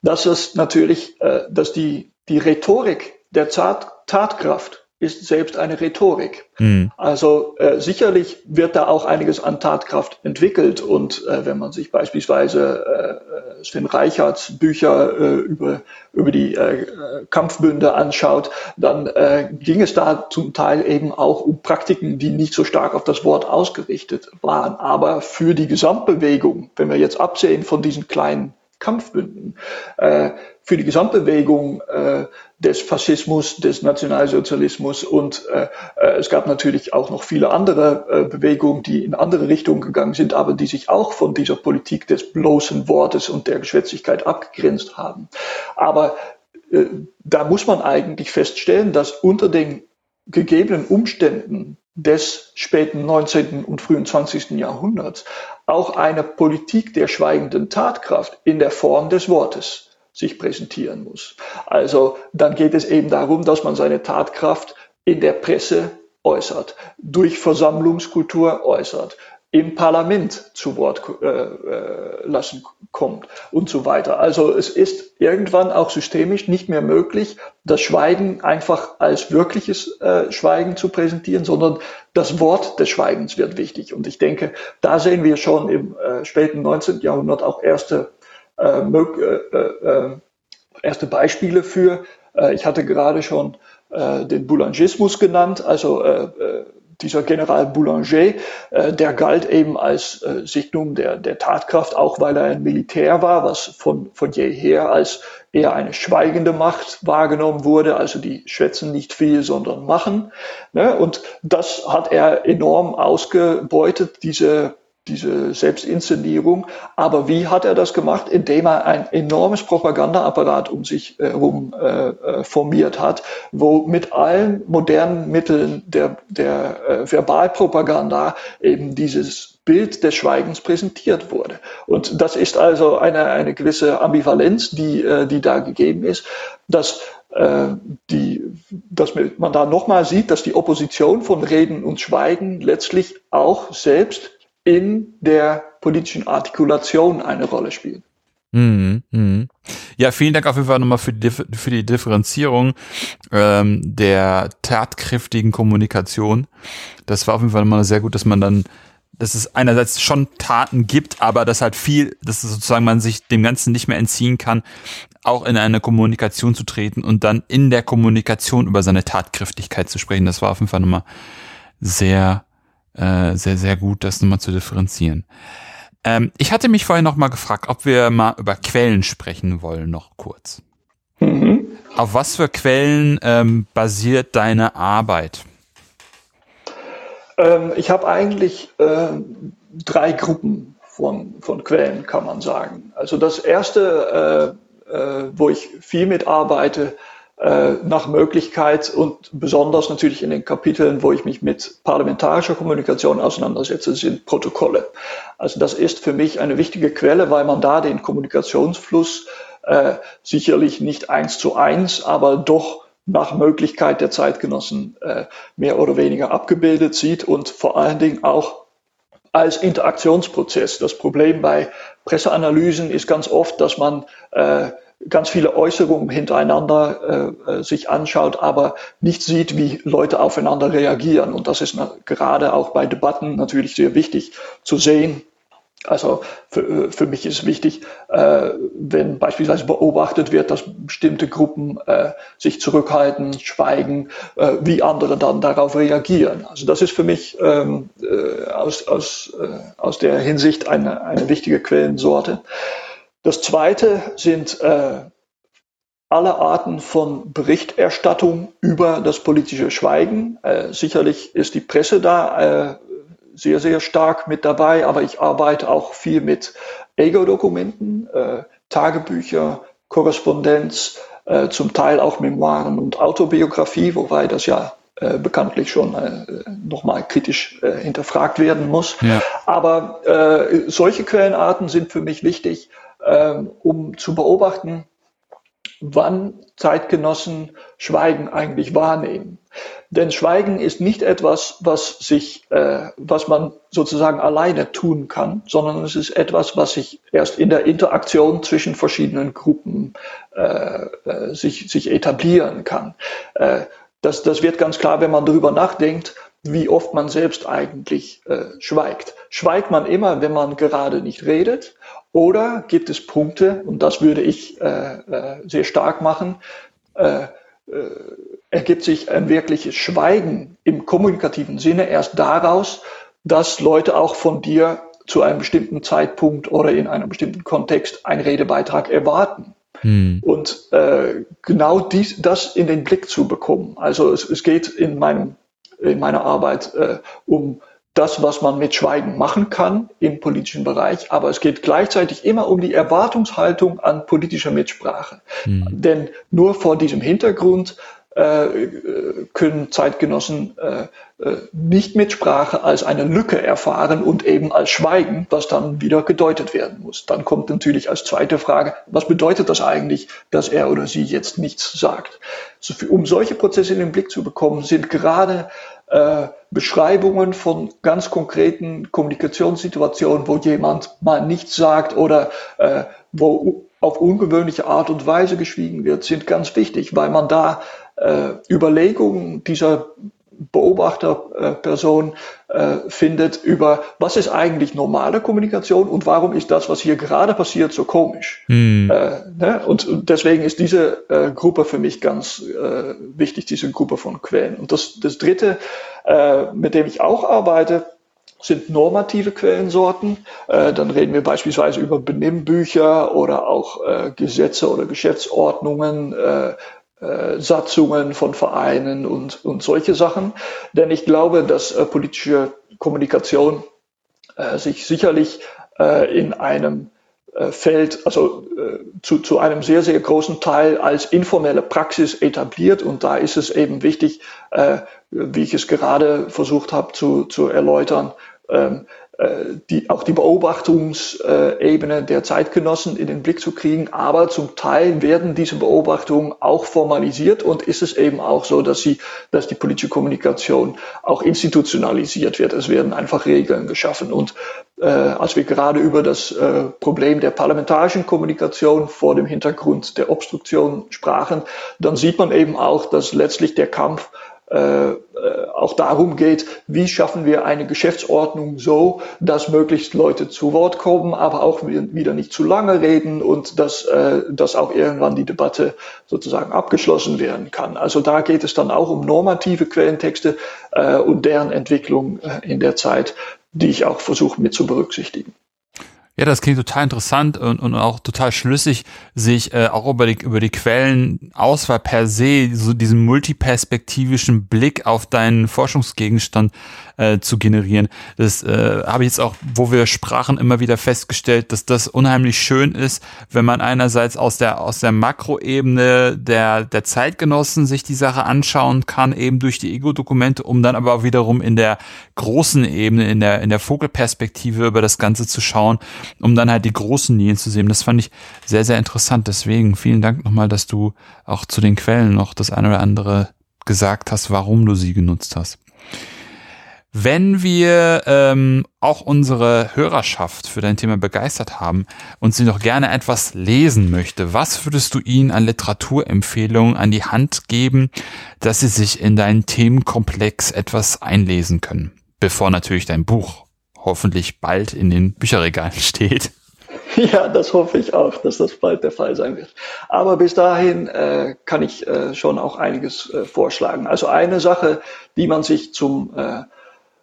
dass es natürlich, äh, dass die, die Rhetorik der Tat, Tatkraft ist selbst eine Rhetorik. Mhm. Also äh, sicherlich wird da auch einiges an Tatkraft entwickelt und äh, wenn man sich beispielsweise äh, Sven Reichards Bücher äh, über, über die äh, Kampfbünde anschaut, dann äh, ging es da zum Teil eben auch um Praktiken, die nicht so stark auf das Wort ausgerichtet waren. Aber für die Gesamtbewegung, wenn wir jetzt absehen von diesen kleinen Kampfbünden, äh, für die Gesamtbewegung äh, des Faschismus, des Nationalsozialismus und äh, äh, es gab natürlich auch noch viele andere äh, Bewegungen, die in andere Richtungen gegangen sind, aber die sich auch von dieser Politik des bloßen Wortes und der Geschwätzigkeit abgegrenzt haben. Aber äh, da muss man eigentlich feststellen, dass unter den gegebenen Umständen des späten 19. und frühen 20. Jahrhunderts auch eine Politik der schweigenden Tatkraft in der Form des Wortes sich präsentieren muss. Also dann geht es eben darum, dass man seine Tatkraft in der Presse äußert, durch Versammlungskultur äußert, im Parlament zu Wort äh, äh, lassen kommt und so weiter. Also es ist irgendwann auch systemisch nicht mehr möglich, das Schweigen einfach als wirkliches äh, Schweigen zu präsentieren, sondern das Wort des Schweigens wird wichtig. Und ich denke, da sehen wir schon im äh, späten 19. Jahrhundert auch erste äh, äh, äh, erste Beispiele für. ich hatte gerade schon den Boulangismus genannt, also dieser General Boulanger, der galt eben als Signum der, der Tatkraft, auch weil er ein Militär war, was von, von jeher als eher eine schweigende Macht wahrgenommen wurde. Also die schwätzen nicht viel, sondern machen. Ne? Und das hat er enorm ausgebeutet, diese diese Selbstinszenierung. Aber wie hat er das gemacht? Indem er ein enormes Propagandaapparat um sich herum äh, äh, formiert hat, wo mit allen modernen Mitteln der, der äh, Verbalpropaganda eben dieses Bild des Schweigens präsentiert wurde. Und das ist also eine, eine gewisse Ambivalenz, die, äh, die da gegeben ist, dass äh, die, dass man da nochmal sieht, dass die Opposition von Reden und Schweigen letztlich auch selbst in der politischen Artikulation eine Rolle spielt. Mhm, mhm. Ja, vielen Dank auf jeden Fall nochmal für die, für die Differenzierung ähm, der tatkräftigen Kommunikation. Das war auf jeden Fall nochmal sehr gut, dass man dann, dass es einerseits schon Taten gibt, aber dass halt viel, dass sozusagen man sich dem Ganzen nicht mehr entziehen kann, auch in eine Kommunikation zu treten und dann in der Kommunikation über seine Tatkräftigkeit zu sprechen. Das war auf jeden Fall nochmal sehr äh, sehr, sehr gut, das nochmal zu differenzieren. Ähm, ich hatte mich vorhin noch mal gefragt, ob wir mal über Quellen sprechen wollen, noch kurz. Mhm. Auf was für Quellen ähm, basiert deine Arbeit? Ähm, ich habe eigentlich äh, drei Gruppen von, von Quellen, kann man sagen. Also das erste, äh, äh, wo ich viel mitarbeite, äh, nach Möglichkeit und besonders natürlich in den Kapiteln, wo ich mich mit parlamentarischer Kommunikation auseinandersetze, sind Protokolle. Also das ist für mich eine wichtige Quelle, weil man da den Kommunikationsfluss äh, sicherlich nicht eins zu eins, aber doch nach Möglichkeit der Zeitgenossen äh, mehr oder weniger abgebildet sieht und vor allen Dingen auch als Interaktionsprozess. Das Problem bei Presseanalysen ist ganz oft, dass man äh, ganz viele Äußerungen hintereinander äh, äh, sich anschaut, aber nicht sieht, wie Leute aufeinander reagieren. Und das ist gerade auch bei Debatten natürlich sehr wichtig zu sehen. Also für, äh, für mich ist wichtig, äh, wenn beispielsweise beobachtet wird, dass bestimmte Gruppen äh, sich zurückhalten, schweigen, äh, wie andere dann darauf reagieren. Also das ist für mich ähm, äh, aus, aus, äh, aus der Hinsicht eine, eine wichtige Quellensorte. Das zweite sind äh, alle Arten von Berichterstattung über das politische Schweigen. Äh, sicherlich ist die Presse da äh, sehr, sehr stark mit dabei, aber ich arbeite auch viel mit Ego-Dokumenten, äh, Tagebücher, Korrespondenz, äh, zum Teil auch Memoiren und Autobiografie, wobei das ja äh, bekanntlich schon äh, nochmal kritisch hinterfragt werden muss. Ja. Aber solche Quellenarten sind für mich wichtig, ähm, um zu beobachten, wann Zeitgenossen Schweigen eigentlich wahrnehmen. Denn Schweigen ist nicht etwas, was sich, äh, was man sozusagen alleine tun kann, sondern es ist etwas, was sich erst in der Interaktion zwischen verschiedenen Gruppen äh, äh, sich, sich etablieren kann. Äh, das, das wird ganz klar, wenn man darüber nachdenkt, wie oft man selbst eigentlich äh, schweigt. Schweigt man immer, wenn man gerade nicht redet? Oder gibt es Punkte, und das würde ich äh, äh, sehr stark machen, äh, äh, ergibt sich ein wirkliches Schweigen im kommunikativen Sinne erst daraus, dass Leute auch von dir zu einem bestimmten Zeitpunkt oder in einem bestimmten Kontext einen Redebeitrag erwarten. Hm. Und äh, genau dies, das in den Blick zu bekommen. Also es, es geht in, meinem, in meiner Arbeit äh, um das, was man mit Schweigen machen kann im politischen Bereich, aber es geht gleichzeitig immer um die Erwartungshaltung an politischer Mitsprache. Mhm. Denn nur vor diesem Hintergrund äh, können Zeitgenossen äh, äh, nicht Mitsprache als eine Lücke erfahren und eben als Schweigen, was dann wieder gedeutet werden muss. Dann kommt natürlich als zweite Frage, was bedeutet das eigentlich, dass er oder sie jetzt nichts sagt? So, um solche Prozesse in den Blick zu bekommen, sind gerade äh, Beschreibungen von ganz konkreten Kommunikationssituationen, wo jemand mal nichts sagt oder äh, wo auf ungewöhnliche Art und Weise geschwiegen wird, sind ganz wichtig, weil man da äh, Überlegungen dieser Beobachterperson äh, findet über, was ist eigentlich normale Kommunikation und warum ist das, was hier gerade passiert, so komisch. Hm. Äh, ne? und, und, deswegen ist diese äh, Gruppe für mich ganz äh, wichtig, diese Gruppe von Quellen. Und das, das Dritte, äh, mit dem ich auch arbeite, sind normative Quellensorten. Äh, dann reden wir beispielsweise über Benimmbücher oder auch äh, Gesetze oder Geschäftsordnungen, äh, Satzungen von Vereinen und, und solche Sachen. Denn ich glaube, dass äh, politische Kommunikation äh, sich sicherlich äh, in einem äh, Feld, also äh, zu, zu einem sehr, sehr großen Teil als informelle Praxis etabliert. Und da ist es eben wichtig, wie ich es gerade versucht habe zu, zu erläutern, ähm, äh, die, auch die Beobachtungsebene der Zeitgenossen in den Blick zu kriegen. Aber zum Teil werden diese Beobachtungen auch formalisiert und ist es eben auch so, dass sie, dass die politische Kommunikation auch institutionalisiert wird. Es werden einfach Regeln geschaffen. Und äh, als wir gerade über das äh, Problem der parlamentarischen Kommunikation vor dem Hintergrund der Obstruktion sprachen, dann sieht man eben auch, dass letztlich der Kampf äh, auch darum geht, wie schaffen wir eine Geschäftsordnung so, dass möglichst Leute zu Wort kommen, aber auch wieder nicht zu lange reden und dass, äh, dass auch irgendwann die Debatte sozusagen abgeschlossen werden kann. Also da geht es dann auch um normative Quellentexte äh, und deren Entwicklung äh, in der Zeit, die ich auch versuche mit zu berücksichtigen. Ja, das klingt total interessant und, und auch total schlüssig, sich äh, auch über die, über die Quellenauswahl per se, so diesen multiperspektivischen Blick auf deinen Forschungsgegenstand äh, zu generieren. Das äh, habe ich jetzt auch, wo wir sprachen, immer wieder festgestellt, dass das unheimlich schön ist, wenn man einerseits aus der, aus der Makroebene der, der Zeitgenossen sich die Sache anschauen kann, eben durch die Ego-Dokumente, um dann aber wiederum in der großen Ebene, in der, in der Vogelperspektive über das Ganze zu schauen, um dann halt die großen Linien zu sehen. Das fand ich sehr, sehr interessant. Deswegen vielen Dank nochmal, dass du auch zu den Quellen noch das eine oder andere gesagt hast, warum du sie genutzt hast. Wenn wir ähm, auch unsere Hörerschaft für dein Thema begeistert haben und sie noch gerne etwas lesen möchte, was würdest du ihnen an Literaturempfehlungen an die Hand geben, dass sie sich in deinen Themenkomplex etwas einlesen können, bevor natürlich dein Buch hoffentlich bald in den Bücherregalen steht? Ja, das hoffe ich auch, dass das bald der Fall sein wird. Aber bis dahin äh, kann ich äh, schon auch einiges äh, vorschlagen. Also eine Sache, die man sich zum äh,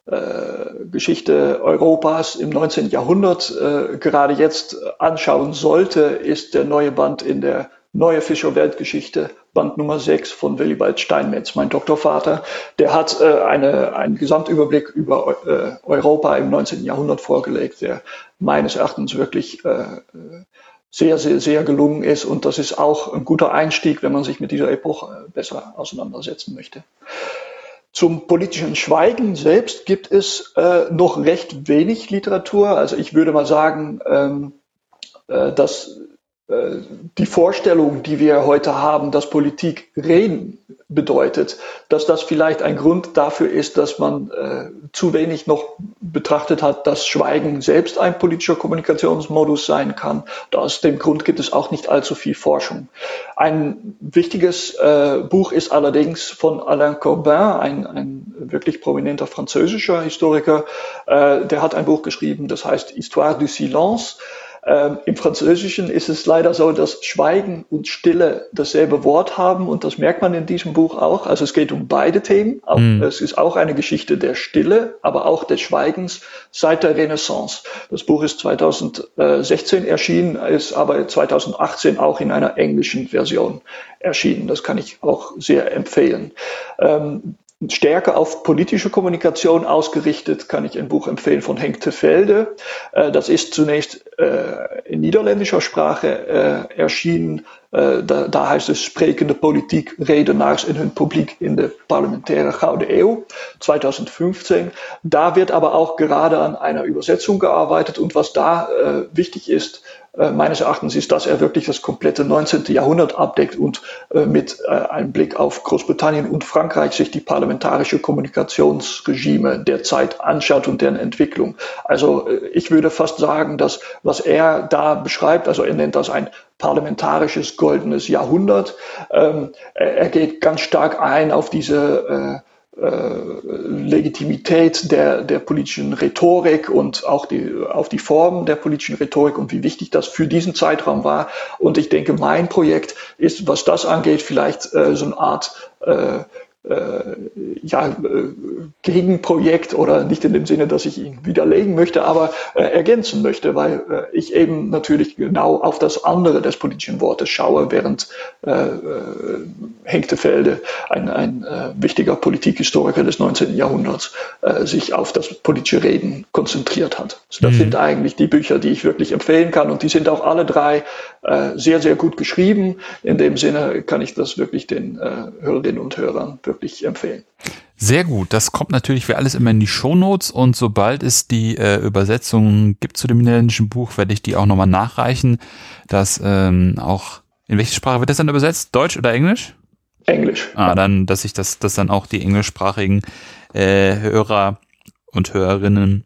äh, Geschichte Europas im 19. Jahrhundert äh, gerade jetzt anschauen sollte, ist der neue Band in der Neue Fischer Weltgeschichte, Band Nummer 6 von Willibald Steinmetz, mein Doktorvater. Der hat äh, eine, einen Gesamtüberblick über äh, Europa im 19. Jahrhundert vorgelegt, der meines Erachtens wirklich äh, sehr, sehr, sehr gelungen ist. Und das ist auch ein guter Einstieg, wenn man sich mit dieser Epoche besser auseinandersetzen möchte. Zum politischen Schweigen selbst gibt es äh, noch recht wenig Literatur. Also ich würde mal sagen, ähm, äh, dass äh, die Vorstellung, die wir heute haben, dass Politik reden bedeutet, dass das vielleicht ein Grund dafür ist, dass man äh, zu wenig noch betrachtet hat, dass Schweigen selbst ein politischer Kommunikationsmodus sein kann. Und aus dem Grund gibt es auch nicht allzu viel Forschung. Ein wichtiges äh, Buch ist allerdings von Alain Corbin, ein, ein wirklich prominenter französischer Historiker. Äh, der hat ein Buch geschrieben, das heißt Histoire du silence ähm, Im Französischen ist es leider so, dass Schweigen und Stille dasselbe Wort haben und das merkt man in diesem Buch auch. Also es geht um beide Themen. Mhm. Es ist auch eine Geschichte der Stille, aber auch des Schweigens seit der Renaissance. Das Buch ist 2016 erschienen, ist aber 2018 auch in einer englischen Version erschienen. Das kann ich auch sehr empfehlen. Ähm, stärker auf politische Kommunikation ausgerichtet, kann ich ein Buch empfehlen von Henk Tevelde. Äh, das ist zunächst äh, in niederländischer Sprache äh, erschienen. Da, heißt es Sprekende Politik, Redenaars in hun Publiek in der parlamentäre Gouden Eeuw 2015. Da wird aber auch gerade an einer Übersetzung gearbeitet und was da wichtig ist, meines Erachtens ist, dass er wirklich das komplette 19. Jahrhundert abdeckt und äh, mit äh, einem Blick auf Großbritannien und Frankreich sich die parlamentarische Kommunikationsregime der Zeit anschaut und deren Entwicklung. Also ich würde fast sagen, dass was er da beschreibt, also er nennt das ein parlamentarisches goldenes Jahrhundert. Ähm, er geht ganz stark ein auf diese äh, Legitimität der, der politischen Rhetorik und auch die, auf die Form der politischen Rhetorik und wie wichtig das für diesen Zeitraum war. Und ich denke, mein Projekt ist, was das angeht, vielleicht äh, so eine Art äh, äh, ja, äh, Gegenprojekt oder nicht in dem Sinne, dass ich ihn widerlegen möchte, aber äh, ergänzen möchte, weil äh, ich eben natürlich genau auf das andere des politischen Wortes schaue, während äh, äh Henktefelde, ein, ein äh, wichtiger Politikhistoriker des 19. Jahrhunderts, äh, sich auf das politische Reden konzentriert hat. Also das mhm. sind eigentlich die Bücher, die ich wirklich empfehlen kann und die sind auch alle drei äh, sehr, sehr gut geschrieben. In dem Sinne kann ich das wirklich den äh, Hörerinnen und Hörern wirklich wirklich empfehlen. Sehr gut. Das kommt natürlich für alles immer in die Shownotes und sobald es die äh, Übersetzung gibt zu dem niederländischen Buch, werde ich die auch nochmal nachreichen. dass ähm, auch, in welche Sprache wird das dann übersetzt? Deutsch oder Englisch? Englisch. Ah, dann, dass ich das, dass dann auch die englischsprachigen äh, Hörer und Hörerinnen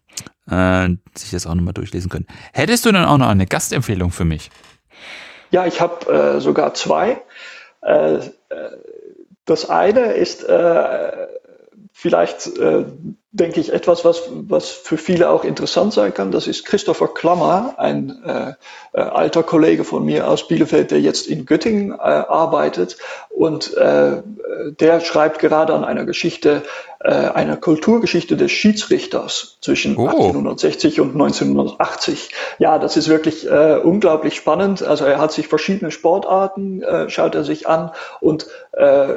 äh, sich das auch nochmal durchlesen können. Hättest du dann auch noch eine Gastempfehlung für mich? Ja, ich habe äh, sogar zwei. Äh, äh das eine ist äh, vielleicht äh, denke ich, etwas, was, was für viele auch interessant sein kann. Das ist Christopher Klammer, ein äh, äh, alter Kollege von mir aus Bielefeld, der jetzt in Göttingen äh, arbeitet. Und äh, der schreibt gerade an einer Geschichte, äh, einer Kulturgeschichte des Schiedsrichters zwischen oh. 1860 und 1980. Ja, das ist wirklich äh, unglaublich spannend. Also er hat sich verschiedene Sportarten, äh, schaut er sich an und äh,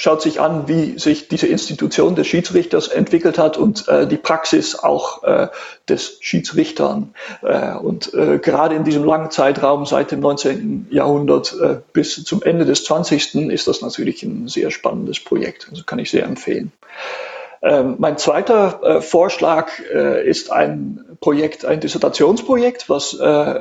schaut sich an, wie sich diese Institution des Schiedsrichters entwickelt hat und äh, die Praxis auch äh, des Schiedsrichtern. Äh, und äh, gerade in diesem langen Zeitraum seit dem 19. Jahrhundert äh, bis zum Ende des 20. ist das natürlich ein sehr spannendes Projekt. Also kann ich sehr empfehlen. Ähm, mein zweiter äh, Vorschlag äh, ist ein Projekt, ein Dissertationsprojekt, was äh,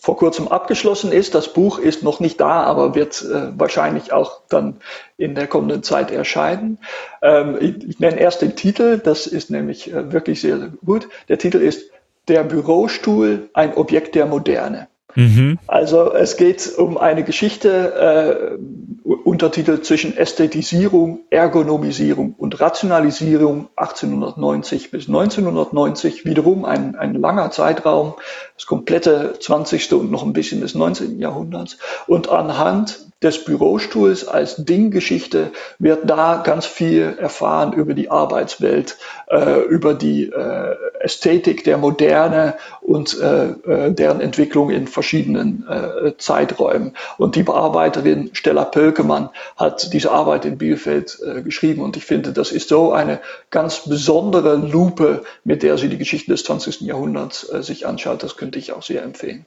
vor kurzem abgeschlossen ist. Das Buch ist noch nicht da, aber wird äh, wahrscheinlich auch dann in der kommenden Zeit erscheinen. Ähm, ich, ich, nenne erst den Titel, das ist nämlich äh, wirklich sehr gut. Der Titel ist Der Bürostuhl, ein Objekt der Moderne. Mhm. Also es geht um eine Geschichte, äh, Untertitel zwischen Ästhetisierung, Ergonomisierung und Rationalisierung 1890 bis 1990, wiederum ein, ein langer Zeitraum, das komplette 20. und noch ein bisschen des 19. Jahrhunderts. Und anhand des Bürostuhls als Dinggeschichte wird da ganz viel erfahren über die Arbeitswelt, äh, über die äh, Ästhetik der Moderne und äh, äh deren Entwicklung in verschiedenen äh, Zeiträumen. Und die Bearbeiterin Stella Pölkemann hat diese Arbeit in Bielefeld äh, geschrieben und ich finde, das ist so eine ganz besondere Lupe, mit der sie die Geschichte des 20. Jahrhunderts sich anschaut. Das könnte ich auch sehr empfehlen.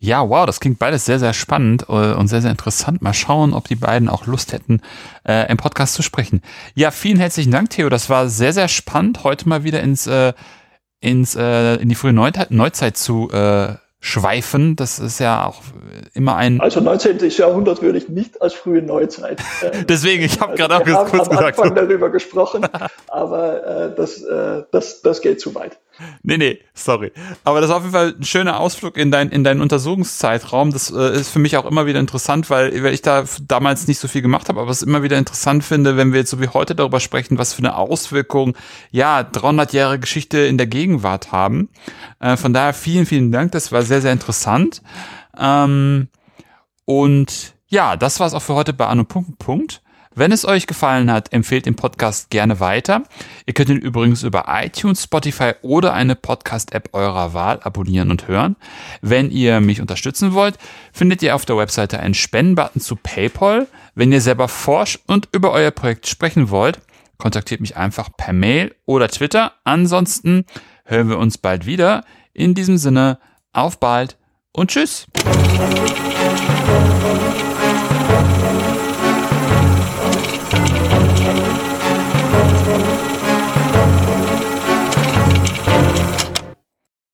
Ja, wow, das klingt beides sehr, sehr spannend äh, und sehr, sehr interessant. Mal schauen, ob die beiden auch Lust hätten, äh, im Podcast zu sprechen. Ja, vielen herzlichen Dank, Theo. Das war sehr, sehr spannend, heute mal wieder ins, äh, ins, äh, in die frühe Neuzeit, Neuzeit zu äh, schweifen. Das ist ja auch immer ein. Also 19. Jahrhundert würde ich nicht als frühe Neuzeit. Äh, Deswegen, ich habe also gerade auch kurz am gesagt. Anfang darüber gesprochen, aber äh, das, äh, das, das geht zu weit. Nee, nee, sorry. Aber das ist auf jeden Fall ein schöner Ausflug in, dein, in deinen Untersuchungszeitraum. Das äh, ist für mich auch immer wieder interessant, weil, weil ich da damals nicht so viel gemacht habe, aber es immer wieder interessant finde, wenn wir jetzt so wie heute darüber sprechen, was für eine Auswirkung, ja, 300 Jahre Geschichte in der Gegenwart haben. Äh, von daher vielen, vielen Dank. Das war sehr, sehr interessant. Ähm, und ja, das war es auch für heute bei Anno Punkt Punkt. Wenn es euch gefallen hat, empfehlt den Podcast gerne weiter. Ihr könnt ihn übrigens über iTunes, Spotify oder eine Podcast-App eurer Wahl abonnieren und hören. Wenn ihr mich unterstützen wollt, findet ihr auf der Webseite einen Spendenbutton zu PayPal. Wenn ihr selber forscht und über euer Projekt sprechen wollt, kontaktiert mich einfach per Mail oder Twitter. Ansonsten hören wir uns bald wieder. In diesem Sinne, auf bald und tschüss.